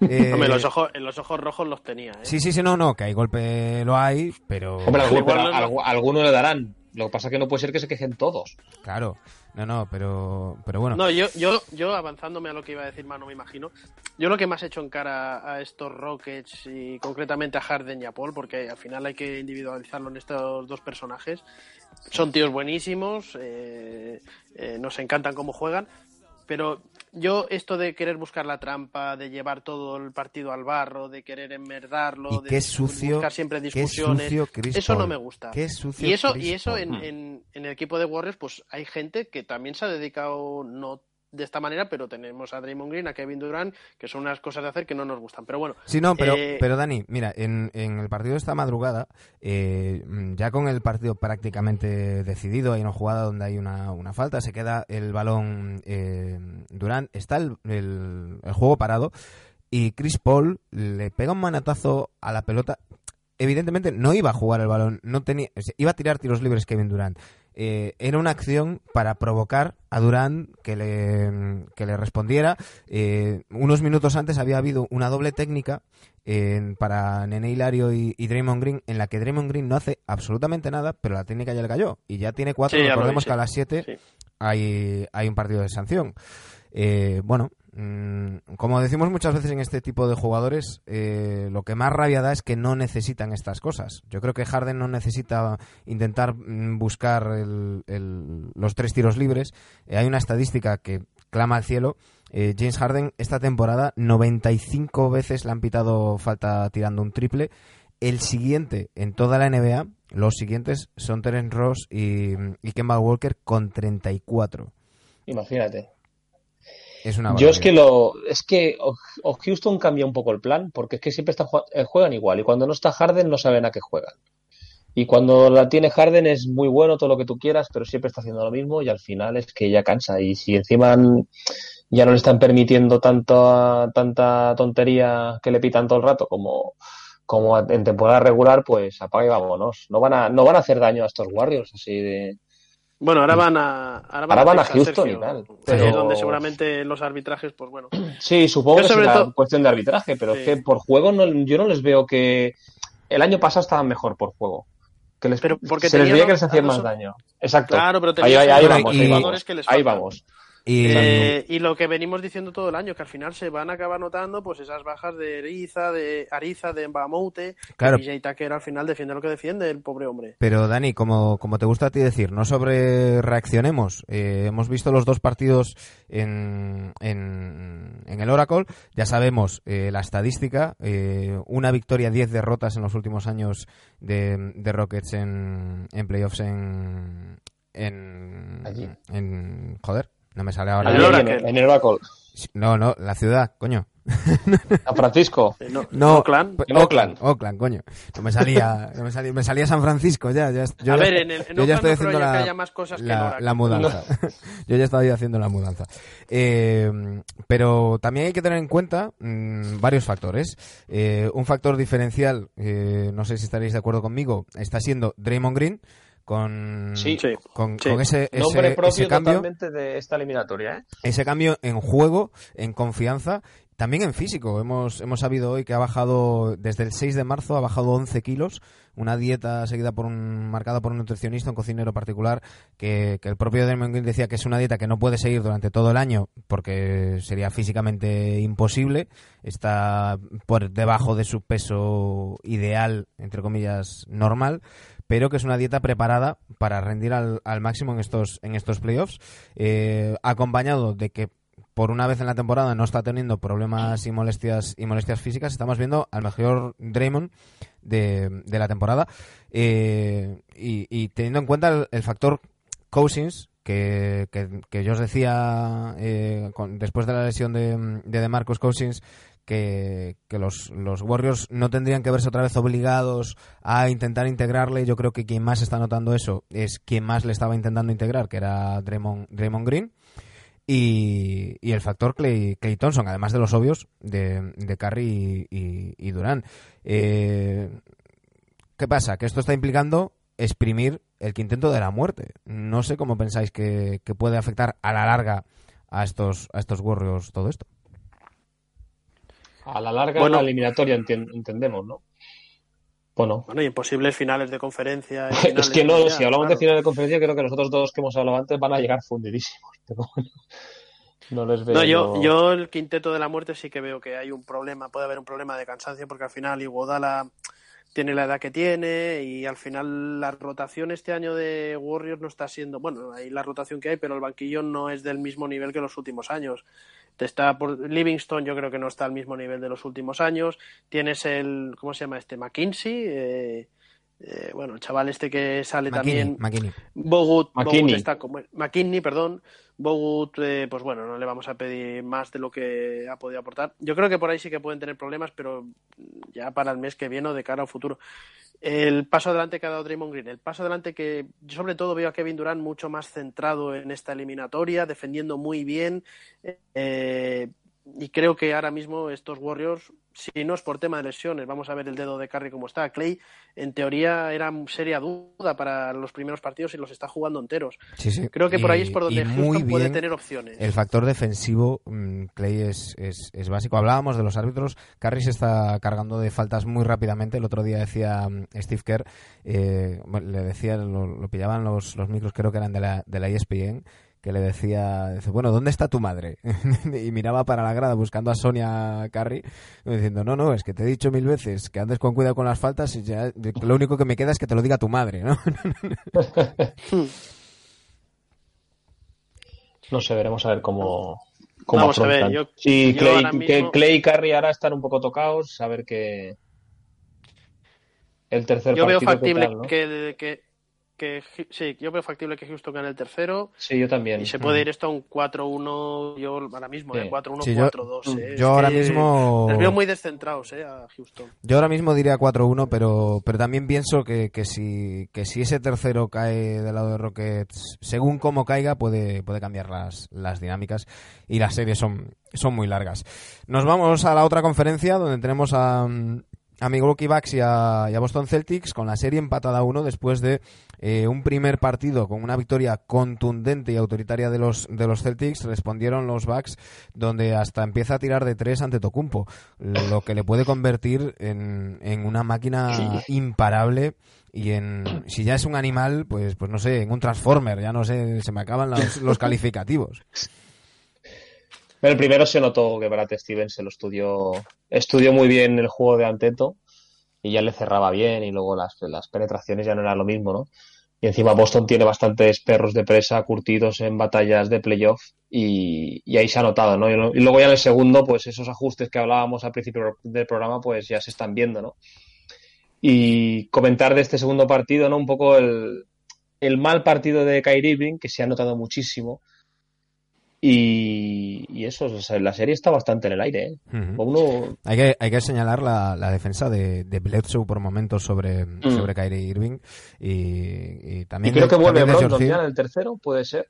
Eh, Hombre, los ojos, en los ojos rojos los tenía, ¿eh? sí sí sí no no que hay golpe lo hay pero Hombre, algún- pero no- alguno le darán. Lo que pasa es que no puede ser que se quejen todos. claro no no pero pero bueno No, yo, yo, yo avanzándome a lo que iba a decir Manu, me imagino. Yo lo que más he hecho en cara a estos Rockets y concretamente a Harden y a Paul, porque al final hay que individualizarlo en estos dos personajes. Son tíos buenísimos, eh, eh, nos encantan cómo juegan, pero yo esto de querer buscar la trampa, de llevar todo el partido al barro, de querer enmerdarlo, de sucio, buscar siempre discusiones, sucio eso no me gusta. Qué sucio y eso, Chris y eso en, en, en el equipo de Warriors, pues hay gente que también se ha dedicado, no de esta manera, pero tenemos a Draymond Green, a Kevin Durant, que son unas cosas de hacer que no nos gustan. Pero bueno, Sí, no, pero, eh, pero Dani, mira, en, en el partido de esta madrugada, eh, ya con el partido prácticamente decidido, hay una jugada donde hay una, una falta, se queda el balón eh, Durant, está el, el- el juego parado y Chris Paul le pega un manatazo a la pelota. Evidentemente no iba a jugar el balón, no tenía, iba a tirar tiros libres Kevin Durant. Eh, era una acción para provocar a Durant que le, que le respondiera. Eh, unos minutos antes había habido una doble técnica en- para Nene Hilario y, y Draymond Green, en la que Draymond Green no hace absolutamente nada, pero la técnica ya le cayó. Y ya tiene cuatro, Sí, recordemos que a las siete Sí. hay, hay un partido de sanción. Eh, bueno, como decimos muchas veces en este tipo de jugadores, eh, lo que más rabia da es que no necesitan estas cosas. Yo creo que Harden no necesita intentar mm, buscar los tres tiros libres. Eh, hay una estadística que clama al cielo. Eh, James Harden esta temporada 95 veces le han pitado falta tirando un triple. El siguiente en toda la NBA, los siguientes son Terence Ross y, y Kemba Walker con 34. Imagínate. Es una Yo es que lo es que o, o Houston cambia un poco el plan porque es que siempre eh, juegan igual y cuando no está Harden no saben a qué juegan. Y cuando la tiene Harden es muy bueno todo lo que tú quieras, pero siempre está haciendo lo mismo y al final es que ya cansa y si encima ya no le están permitiendo tanto tanta tontería que le pitan todo el rato como como en temporada regular, pues apaga y vámonos. No van a no van a hacer daño a estos Warriors así de Bueno, ahora van a, ahora van Ahora van a Houston Sergio, y tal, pero- es donde seguramente los arbitrajes, pues bueno. *clears throat* Sí, supongo Yo que será todo- cuestión de arbitraje, pero Sí. es que por juego no, yo no les veo que el año pasado estaban mejor por juego. Que les, Pero porque se les veía que les hacían más daño. Exacto. Claro, pero ahí, ahí, ahí vamos, ahí jugadores vamos. que les Ahí vamos. Y, Eh, y lo que venimos diciendo todo el año, que al final se van a acabar notando pues esas bajas de Eriza, de Ariza, de Mbamoute, Claro. que Tucker al final defiende lo que defiende el pobre hombre. Pero Dani, como, como te gusta a ti decir, no sobre reaccionemos. Eh, hemos visto los dos partidos en, en, en el Oracle. Ya sabemos eh, la estadística. eh, una victoria, 10 derrotas en los últimos años de, de Rockets en, en playoffs en, en, Allí. en... Joder, no me sale ahora. Viene, en el Oracle. No, no, la ciudad, coño. *laughs* San Francisco. Eh, no, No, Oakland. En Oakland. Oakland, coño. No me salía, no me salía, me salía San Francisco ya. ya yo a ya ver, estoy- en, el, en yo ya Oakland estoy no haciendo la, que haya más cosas que en la, mudanza. *laughs* Yo ya estaba haciendo la mudanza. Eh, pero también hay que tener en cuenta mm, varios factores. Eh, un factor diferencial, eh, no sé si estaréis de acuerdo conmigo, está siendo Draymond Green con, Sí. Con, Sí. con ese, Nombre ese, propio ese cambio totalmente de esta eliminatoria, ¿eh? ese cambio en juego, en confianza también en físico. Hemos, hemos sabido hoy que ha bajado, desde el 6 de marzo, ha bajado 11 kilos. Una dieta seguida por un, marcada por un nutricionista, un cocinero particular, que, que el propio Green decía que es una dieta que no puede seguir durante todo el año porque sería físicamente imposible. Está por debajo de su peso ideal, entre comillas, normal pero que es una dieta preparada para rendir al, al máximo en estos, en estos playoffs, eh, acompañado de que por una vez en la temporada no está teniendo problemas y molestias y molestias físicas, estamos viendo al mejor Draymond de, de la temporada. Eh, y, teniendo en cuenta el, el factor Cousins que, que, que yo os decía eh, con- después de la lesión de, de, de Marcus Cousins que, los, los Warriors no tendrían que verse otra vez obligados a intentar integrarle. Yo creo que quien más está notando eso es quien más le estaba intentando integrar, que era Draymond, Draymond Green. Y, y el factor Clay, Clay Thompson, además de los obvios de, de Curry y, y, y Durán. Eh, ¿Qué pasa? Que esto está implicando exprimir el quinteto de la muerte. No sé cómo pensáis que, que puede afectar a la larga a estos, a estos Warriors todo esto. A la larga, Bueno. la eliminatoria entendemos, ¿no? Bueno, Bueno, y en posibles finales de conferencia. *laughs* es finales que no, mundial, si hablamos de claro. final de conferencia, creo que los otros dos que hemos hablado antes van a llegar fundidísimos. *laughs* Pero bueno, no les veo. No, yo, yo el quinteto de la muerte sí que veo que hay un problema, puede haber un problema de cansancio porque al final Iguodala tiene la edad que tiene y al final la rotación este año de Warriors no está siendo, bueno, hay la rotación que hay, pero el banquillo no es del mismo nivel que los últimos años. Te está por Livingston, yo creo que no está al mismo nivel de los últimos años. Tienes el, ¿cómo se llama este? McKinsey, eh, eh, bueno, el chaval este que sale McKinney, también. McKinney. Bogut, McKinney. Bogut está como McKinney, perdón. Bogut, eh, pues bueno, no le vamos a pedir más de lo que ha podido aportar. Yo creo que por ahí sí que pueden tener problemas, pero ya para el mes que viene o de cara al futuro. El paso adelante que ha dado Draymond Green, el paso adelante que yo sobre todo veo a Kevin Durant mucho más centrado en esta eliminatoria, defendiendo muy bien. eh, y creo que ahora mismo estos Warriors, si no es por tema de lesiones, vamos a ver el dedo de Curry como está. Clay, en teoría, era seria duda para los primeros partidos y los está jugando enteros. Sí, sí. Creo que por ahí Y- es por donde Houston puede tener opciones. El factor defensivo, mm, Clay, es, es, es básico. Hablábamos de los árbitros. Curry se está cargando de faltas muy rápidamente. El otro día decía mm, Steve Kerr, eh, le decía, lo, lo pillaban los, los micros, creo que eran de la, de la ESPN, que le decía, dice, bueno, ¿dónde está tu madre? *laughs* y miraba para la grada buscando a Sonia Curry, diciendo, no, no, es que te he dicho mil veces que andes con cuidado con las faltas y ya, lo único que me queda es que te lo diga tu madre, ¿no? *laughs* No sé, veremos a ver cómo. cómo Vamos a ver, afrontan. yo- Sí, yo Clay, que Clay y Curry ahora están un poco tocados. A ver qué. El tercer Yo veo partido. qué factible tal, ¿no? que, que, que- sí, yo veo factible que Houston gane el tercero Sí, yo también. y se puede ir esto a un 4-1 yo ahora mismo, Sí. eh, 4-1, Sí, yo- 4-2. eh. yo ahora que mismo- Les veo muy descentrados eh, a Houston. Yo ahora mismo diría 4-1, pero, pero también pienso que, que, si, que si ese tercero cae del lado de Rockets, según cómo caiga, puede, puede cambiar las, las dinámicas y las series son, son muy largas. Nos vamos a la otra conferencia donde tenemos a, mm, a Milwaukee Bucks y a, y a Boston Celtics con la serie empatada a uno después de eh, un primer partido con una victoria contundente y autoritaria de los, de los Celtics. Respondieron los Bucks donde hasta empieza a tirar de tres ante Tocumpo, lo que le puede convertir en, en una máquina imparable y en si ya es un animal, pues pues no sé, en un transformer, ya no sé, se me acaban los, *laughs* los calificativos. Pero el primero se notó que Brad Stevens se lo estudió, estudió muy bien el juego de Anteto y ya le cerraba bien y luego las, las penetraciones ya no era lo mismo, ¿no? Y encima Boston tiene bastantes perros de presa curtidos en batallas de playoff y, y ahí se ha notado, ¿no? Y, luego ya en el segundo, pues esos ajustes que hablábamos al principio del programa, pues ya se están viendo, ¿no? Y comentar de este segundo partido, ¿no? Un poco el, el mal partido de Kyrie Irving, que se ha notado muchísimo. Y, y eso, o sea, la serie está bastante en el aire, ¿eh? Uno, Hay que, hay que señalar la, la defensa de, de Bledsoe por momentos sobre, sobre Kyrie Irving y, y y también creo de- que vuelve Brogdon ya en el tercero, puede ser.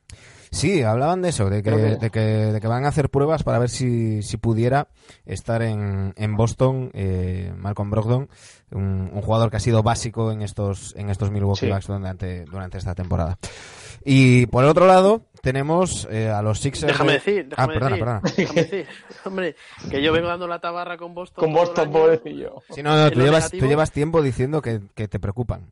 Sí, hablaban de eso, de que, Creo que- de que, de que van a hacer pruebas para ver si, si pudiera estar en, en Boston eh, Malcolm Brogdon, un, un jugador que ha sido básico en estos, en estos Milwaukee Sí. Bucks durante, durante esta temporada. Y por el otro lado, tenemos eh, a los Sixers. Déjame de- decir, Ah, déjame perdona, decir, perdona. déjame decir, hombre, que yo vengo dando la tabarra con Boston. Con Boston, pobrecillo. Sí, no, no, tú llevas, tú llevas tiempo diciendo que, que te preocupan.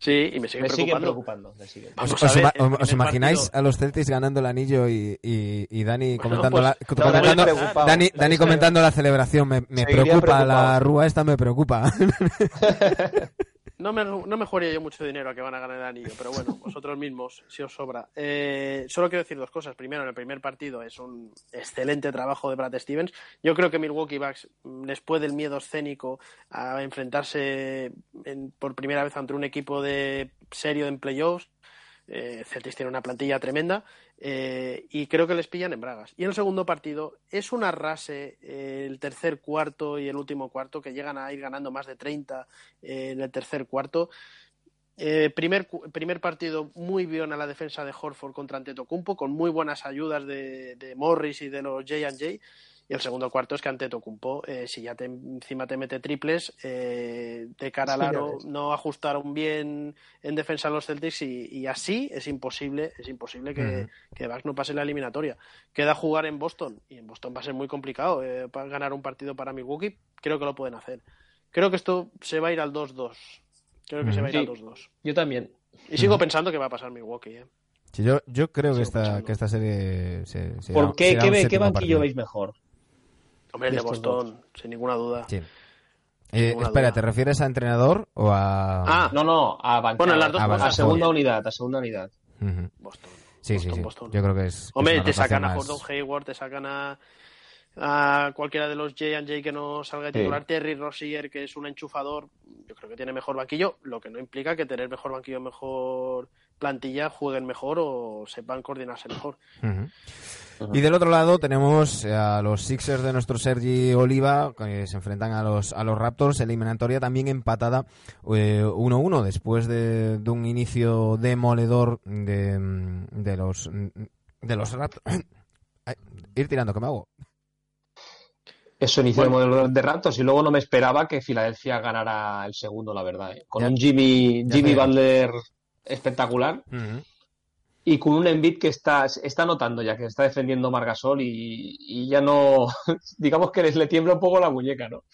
Sí, y me sigue Me sigue preocupando. preocupando. Vamos ¿Os, a os ver, os primer imagináis partido- a los Celtics ganando el anillo y, y, y Dani Bueno, comentando, pues, la, no, comentando, Dani. Dani, comentando la celebración? Me, me preocupa, la preocupado. rúa esta me preocupa. No me, no me jugaría yo mucho dinero a que van a ganar el anillo, pero bueno, *laughs* vosotros mismos, si os sobra. Eh, solo quiero decir dos cosas. Primero, en el primer partido es un excelente trabajo de Brad Stevens. Yo creo que Milwaukee Bucks, mm, después del miedo escénico a enfrentarse en- por primera vez ante un equipo de serio en playoffs, eh, Celtics tiene una plantilla tremenda eh, y creo que les pillan en bragas. Y en el segundo partido es un arrase eh, el tercer cuarto y el último cuarto que llegan a ir ganando más de 30 eh, en el tercer cuarto. Eh, primer, primer partido muy bien a la defensa de Horford contra Antetokounmpo con muy buenas ayudas de, de Morris y de los J&J y el segundo cuarto es que Antetokounmpo eh, si ya te, encima te mete triples eh, de cara al aro no ajustaron bien en defensa los Celtics y, y así es imposible es imposible que, Ujú. que Bucks no pase la eliminatoria queda jugar en Boston y en Boston va a ser muy complicado eh, para ganar un partido para Milwaukee creo que lo pueden hacer creo que esto se va a ir al 2-2 creo que se va a ir Sí. al 2-2 Yo también. y sigo pensando que va a pasar Milwaukee ¿eh? Sí, yo, yo creo que esta, pensando. que esta serie se, se ¿Por qué? será ¿Qué, ve- qué séptimo banquillo partido. veis mejor? Hombre el de Boston sin ninguna duda Sí. Eh, espera, duda. ¿te refieres a entrenador o a...? ah No, no, a bancada. Bueno, las dos Ah, a, cosas. a segunda unidad, a segunda unidad. Boston Sí, Boston, sí, sí. Boston. Yo creo que es... que Hombre, es te sacan a Gordon Hayward, te sacan a, a cualquiera de los J&J que no salga de Sí. titular, Terry Rossier, que es un enchufador, yo creo que tiene mejor banquillo, lo que no implica que tener mejor banquillo, mejor plantilla, jueguen mejor o sepan coordinarse mejor. Y del otro lado tenemos a los Sixers de nuestro Sergi Oliva que se enfrentan a los a los Raptors, eliminatoria también empatada eh, 1-1 después de, de un inicio demoledor de, de los de los Raptors. *coughs* Ir tirando, que me hago. Eso inició el modelo de Raptors y luego no me esperaba que Filadelfia ganara el segundo, la verdad. ¿eh? Con Ya. un Jimmy, Jimmy. Butler espectacular y con un Embiid que está, está notando ya, que está defendiendo Margasol y, y ya no, *laughs* digamos que les le tiembla un poco la muñeca, ¿no?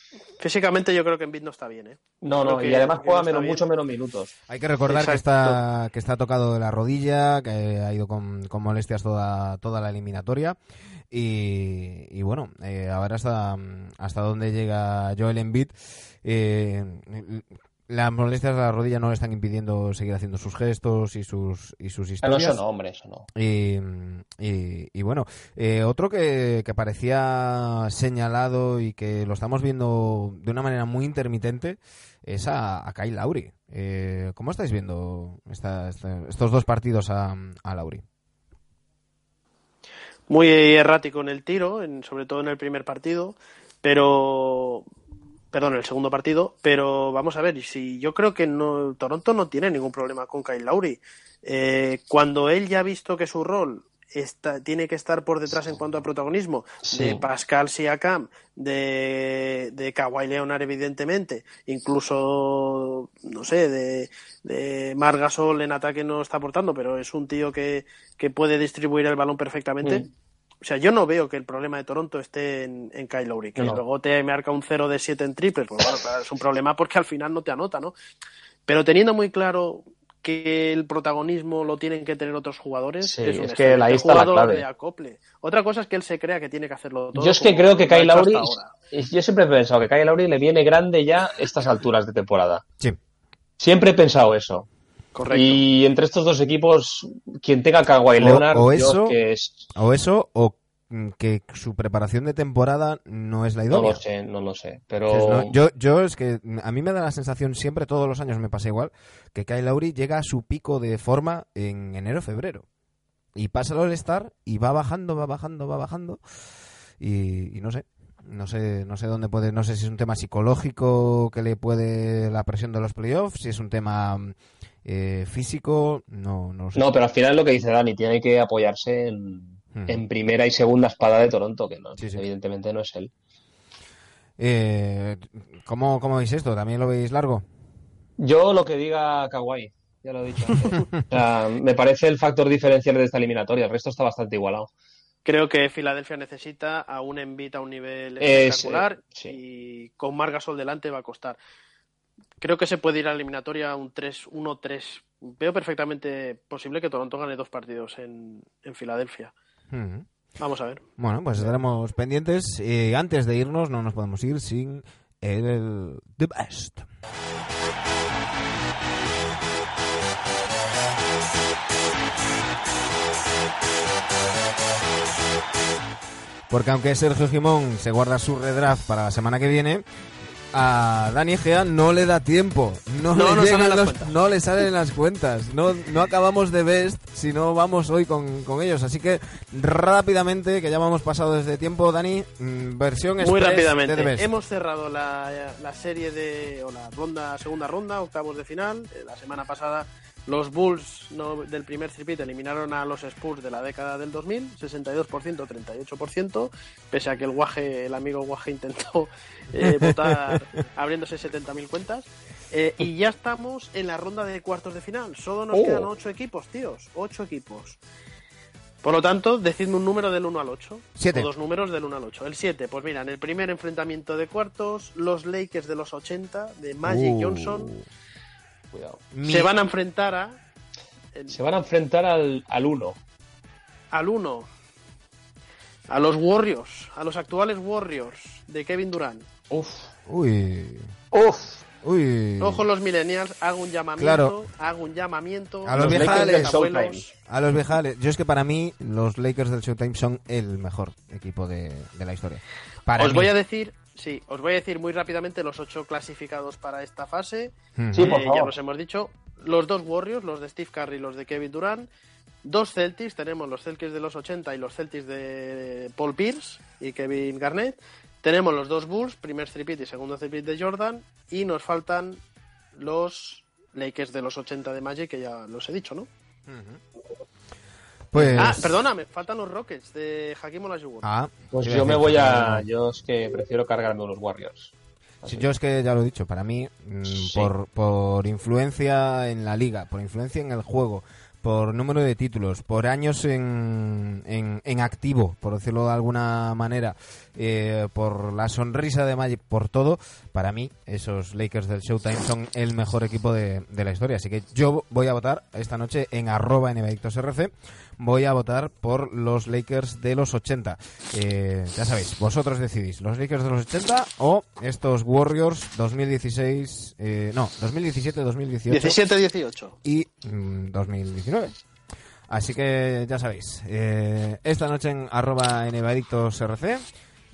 Físicamente yo creo que Embiid no está bien, ¿eh? No, Creo no, que- y además juega no menos, bien. mucho menos minutos. Hay que recordar que está, que está tocado de la rodilla, que ha ido con, con molestias toda, toda la eliminatoria. Y, y bueno, eh, a ver hasta, hasta dónde llega Joel Embiid. Eh, las molestias de la rodilla no le están impidiendo seguir haciendo sus gestos y sus, y sus Ah, historias. eso no, hombre, eso no. Y, y- y bueno, eh, otro que, que parecía señalado y que lo estamos viendo de una manera muy intermitente es a, a Kyle Lauri. Eh, ¿Cómo estáis viendo esta- esta- estos dos partidos a, a Lauri? muy errático en el tiro, en- sobre todo en el primer partido, pero perdón, el segundo partido, pero vamos a ver, si yo creo que no Toronto no tiene ningún problema con Kyle Lowry. Eh, cuando él ya ha visto que su rol está, tiene que estar por detrás en cuanto a protagonismo Sí. de Pascal Siakam, de, de Kawhi Leonard evidentemente, incluso no sé, de, de Margasol en ataque no está aportando, pero es un tío que, que puede distribuir el balón perfectamente. Mm. O sea, yo no veo que el problema de Toronto esté en, en Kyle Lowry, que No. luego te marca un 0 de 7 en triples, pues bueno, *laughs* claro, es un problema porque al final no te anota, ¿no? Pero teniendo muy claro que el protagonismo lo tienen que tener otros jugadores, Sí, es un es que excelente está la jugador clave. de acople. Otra cosa es que él se crea que tiene que hacerlo todo. Yo es que creo que Kyle Lowry, yo siempre he pensado que Kyle Lowry le viene grande ya estas alturas de temporada. Sí. Siempre he pensado eso. Correcto. Y entre estos dos equipos, quien tenga a Kawhi O- Leonard, o yo eso- es que es, O eso, o que su preparación de temporada no es la no idónea. lo sé, no lo sé. Entonces, Pero no, yo, yo es que a mí me da la sensación, siempre todos los años me pasa igual, que Kyle Lowry llega a su pico de forma en enero-febrero. Y pasa el All-Star y va bajando, va bajando, va bajando. Y, y no sé, no sé, no sé dónde puede, no sé si es un tema psicológico que le puede la presión de los playoffs, si es un tema eh, físico, no, no sé. No, pero al final lo que dice Dani, tiene que apoyarse en, Hmm. en primera y segunda espada de Toronto, que no, Sí, sí. evidentemente no es él. Eh, ¿cómo, ¿Cómo veis esto? ¿También lo veis largo? Yo lo que diga Kawhi, ya lo he dicho antes. *laughs* O sea, me parece el factor diferencial de esta eliminatoria, el resto está bastante igualado. Creo que Filadelfia necesita a un Embiid a un nivel Es, espectacular eh, sí. y con Margasol delante va a costar. Creo que se puede ir a la eliminatoria un 3-1-3. Veo perfectamente posible que Toronto gane dos partidos en, en Filadelfia. Vamos a ver. Bueno, pues estaremos pendientes. Y antes de irnos, no nos podemos ir sin el The Best. Porque aunque Sergio Gimón se guarda su redraft para la semana que viene, a Dani Egea no le da tiempo. No, No le, salen las los- cuentas. no le salen las cuentas. No, no acabamos de best si no vamos hoy con, con ellos. Así que rápidamente, que ya hemos pasado desde tiempo, Dani, mm, versión Muy express de The rápidamente. Best. Hemos cerrado la, la serie de, o la ronda, segunda ronda, octavos de final. Eh, La semana pasada los Bulls no- del primer tripit eliminaron a los Spurs de la década del 2000, 62%, 38%, pese a que el Guaje, el amigo Guaje intentó eh, *laughs* votar abriéndose 70.000 cuentas. Eh, y ya estamos en la ronda de cuartos de final. Solo nos Oh. quedan ocho equipos, tíos. Ocho equipos. Por lo tanto, decidme un número del 1 al 8. Siete. O dos números del 1 al 8. El 7, pues mira, en el primer enfrentamiento de cuartos, los Lakers de los 80, de Magic Uh, Johnson, Cuidado. mi- se van a enfrentar a, Se van a enfrentar al, al 1. al 1, a los Warriors, a los actuales Warriors de Kevin Durant. Uf. Uy. Uf. Uy. Ojo los millennials, hago un llamamiento, Claro. hago un llamamiento. A los Lakers viejales. abuelos. A los viejales. Yo es que para mí, los Lakers del Showtime son el mejor equipo de, de la historia. Para Os mí. voy a decir, sí, os voy a decir muy rápidamente los ocho clasificados para esta fase. Sí, por Eh, favor. Ya los hemos dicho. Los dos Warriors, los de Steve Curry y los de Kevin Durant. Dos Celtics, tenemos los Celtics de los 80 y los Celtics de Paul Pierce y Kevin Garnett. Tenemos los dos Bulls, primer tripit y segundo tripit de Jordan. Y nos faltan los Lakers de los 80 de Magic, que ya los he dicho, ¿no? Pues. Ah, perdona, me faltan los Rockets de Hakim Olajuwon. Ah, Pues yo me voy a. Yo es que prefiero cargarme unos Warriors. yo es que ya lo he dicho, para mí, mm, Sí. por, por influencia en la liga, por influencia en el juego, por número de títulos, por años en, en, en activo, por decirlo de alguna manera, eh, por la sonrisa de Magic, por todo, para mí esos Lakers del Showtime son el mejor equipo de, de la historia. Así que yo voy a votar esta noche en arroba NBadictosRC, voy a votar por los Lakers de los 80. Eh, ya sabéis, vosotros decidís, los Lakers de los 80 o estos Warriors 2016, eh, no, 2017-2018 17-18. y mm, 2019. Así que ya sabéis, eh, esta noche en arroba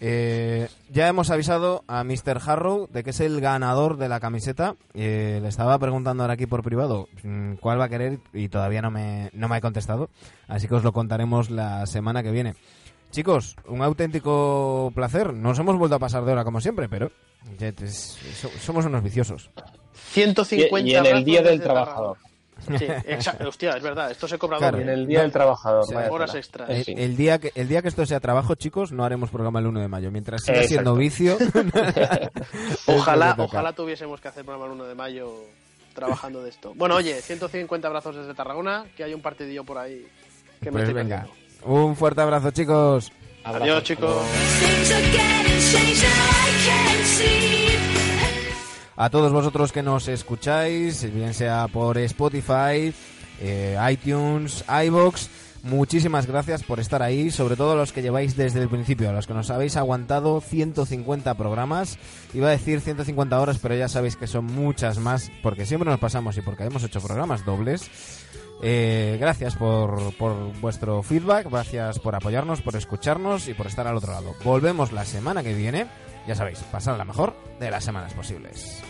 eh, ya hemos avisado a Mr. Harrow de que es el ganador de la camiseta. Eh, le estaba preguntando ahora aquí por privado mm, cuál va a querer y todavía no me, no me ha contestado. Así que os lo contaremos la semana que viene. Chicos, un auténtico placer. Nos hemos vuelto a pasar de hora como siempre, pero somos unos viciosos. 150 Y, y en el Día del Trabajador. Sí, *laughs* exacto. Hostia, es verdad, esto se cobra Claro. En el Día del Trabajador. Sí, horas extras. En El, día que, el día que esto sea trabajo, chicos, no haremos programa el 1 de mayo. Mientras siga siendo vicio. *laughs* *laughs* Ojalá, ojalá tuviésemos que hacer programa el 1 de mayo trabajando de esto. Bueno, oye, 150 brazos desde Tarragona, que hay un partidillo por ahí que me Pues estoy venga. Un fuerte abrazo, chicos. Abrazo. Adiós, chicos. A todos vosotros que nos escucháis, bien sea por Spotify, eh, iTunes, iBox, muchísimas gracias por estar ahí, sobre todo a los que lleváis desde el principio, a los que nos habéis aguantado 150 programas, iba a decir 150 horas, pero ya sabéis que son muchas más, porque siempre nos pasamos y porque hemos hecho programas dobles. Eh, gracias por, por vuestro feedback, gracias por apoyarnos, por escucharnos y por estar al otro lado. Volvemos la semana que viene, ya sabéis, pasad la mejor de las semanas posibles.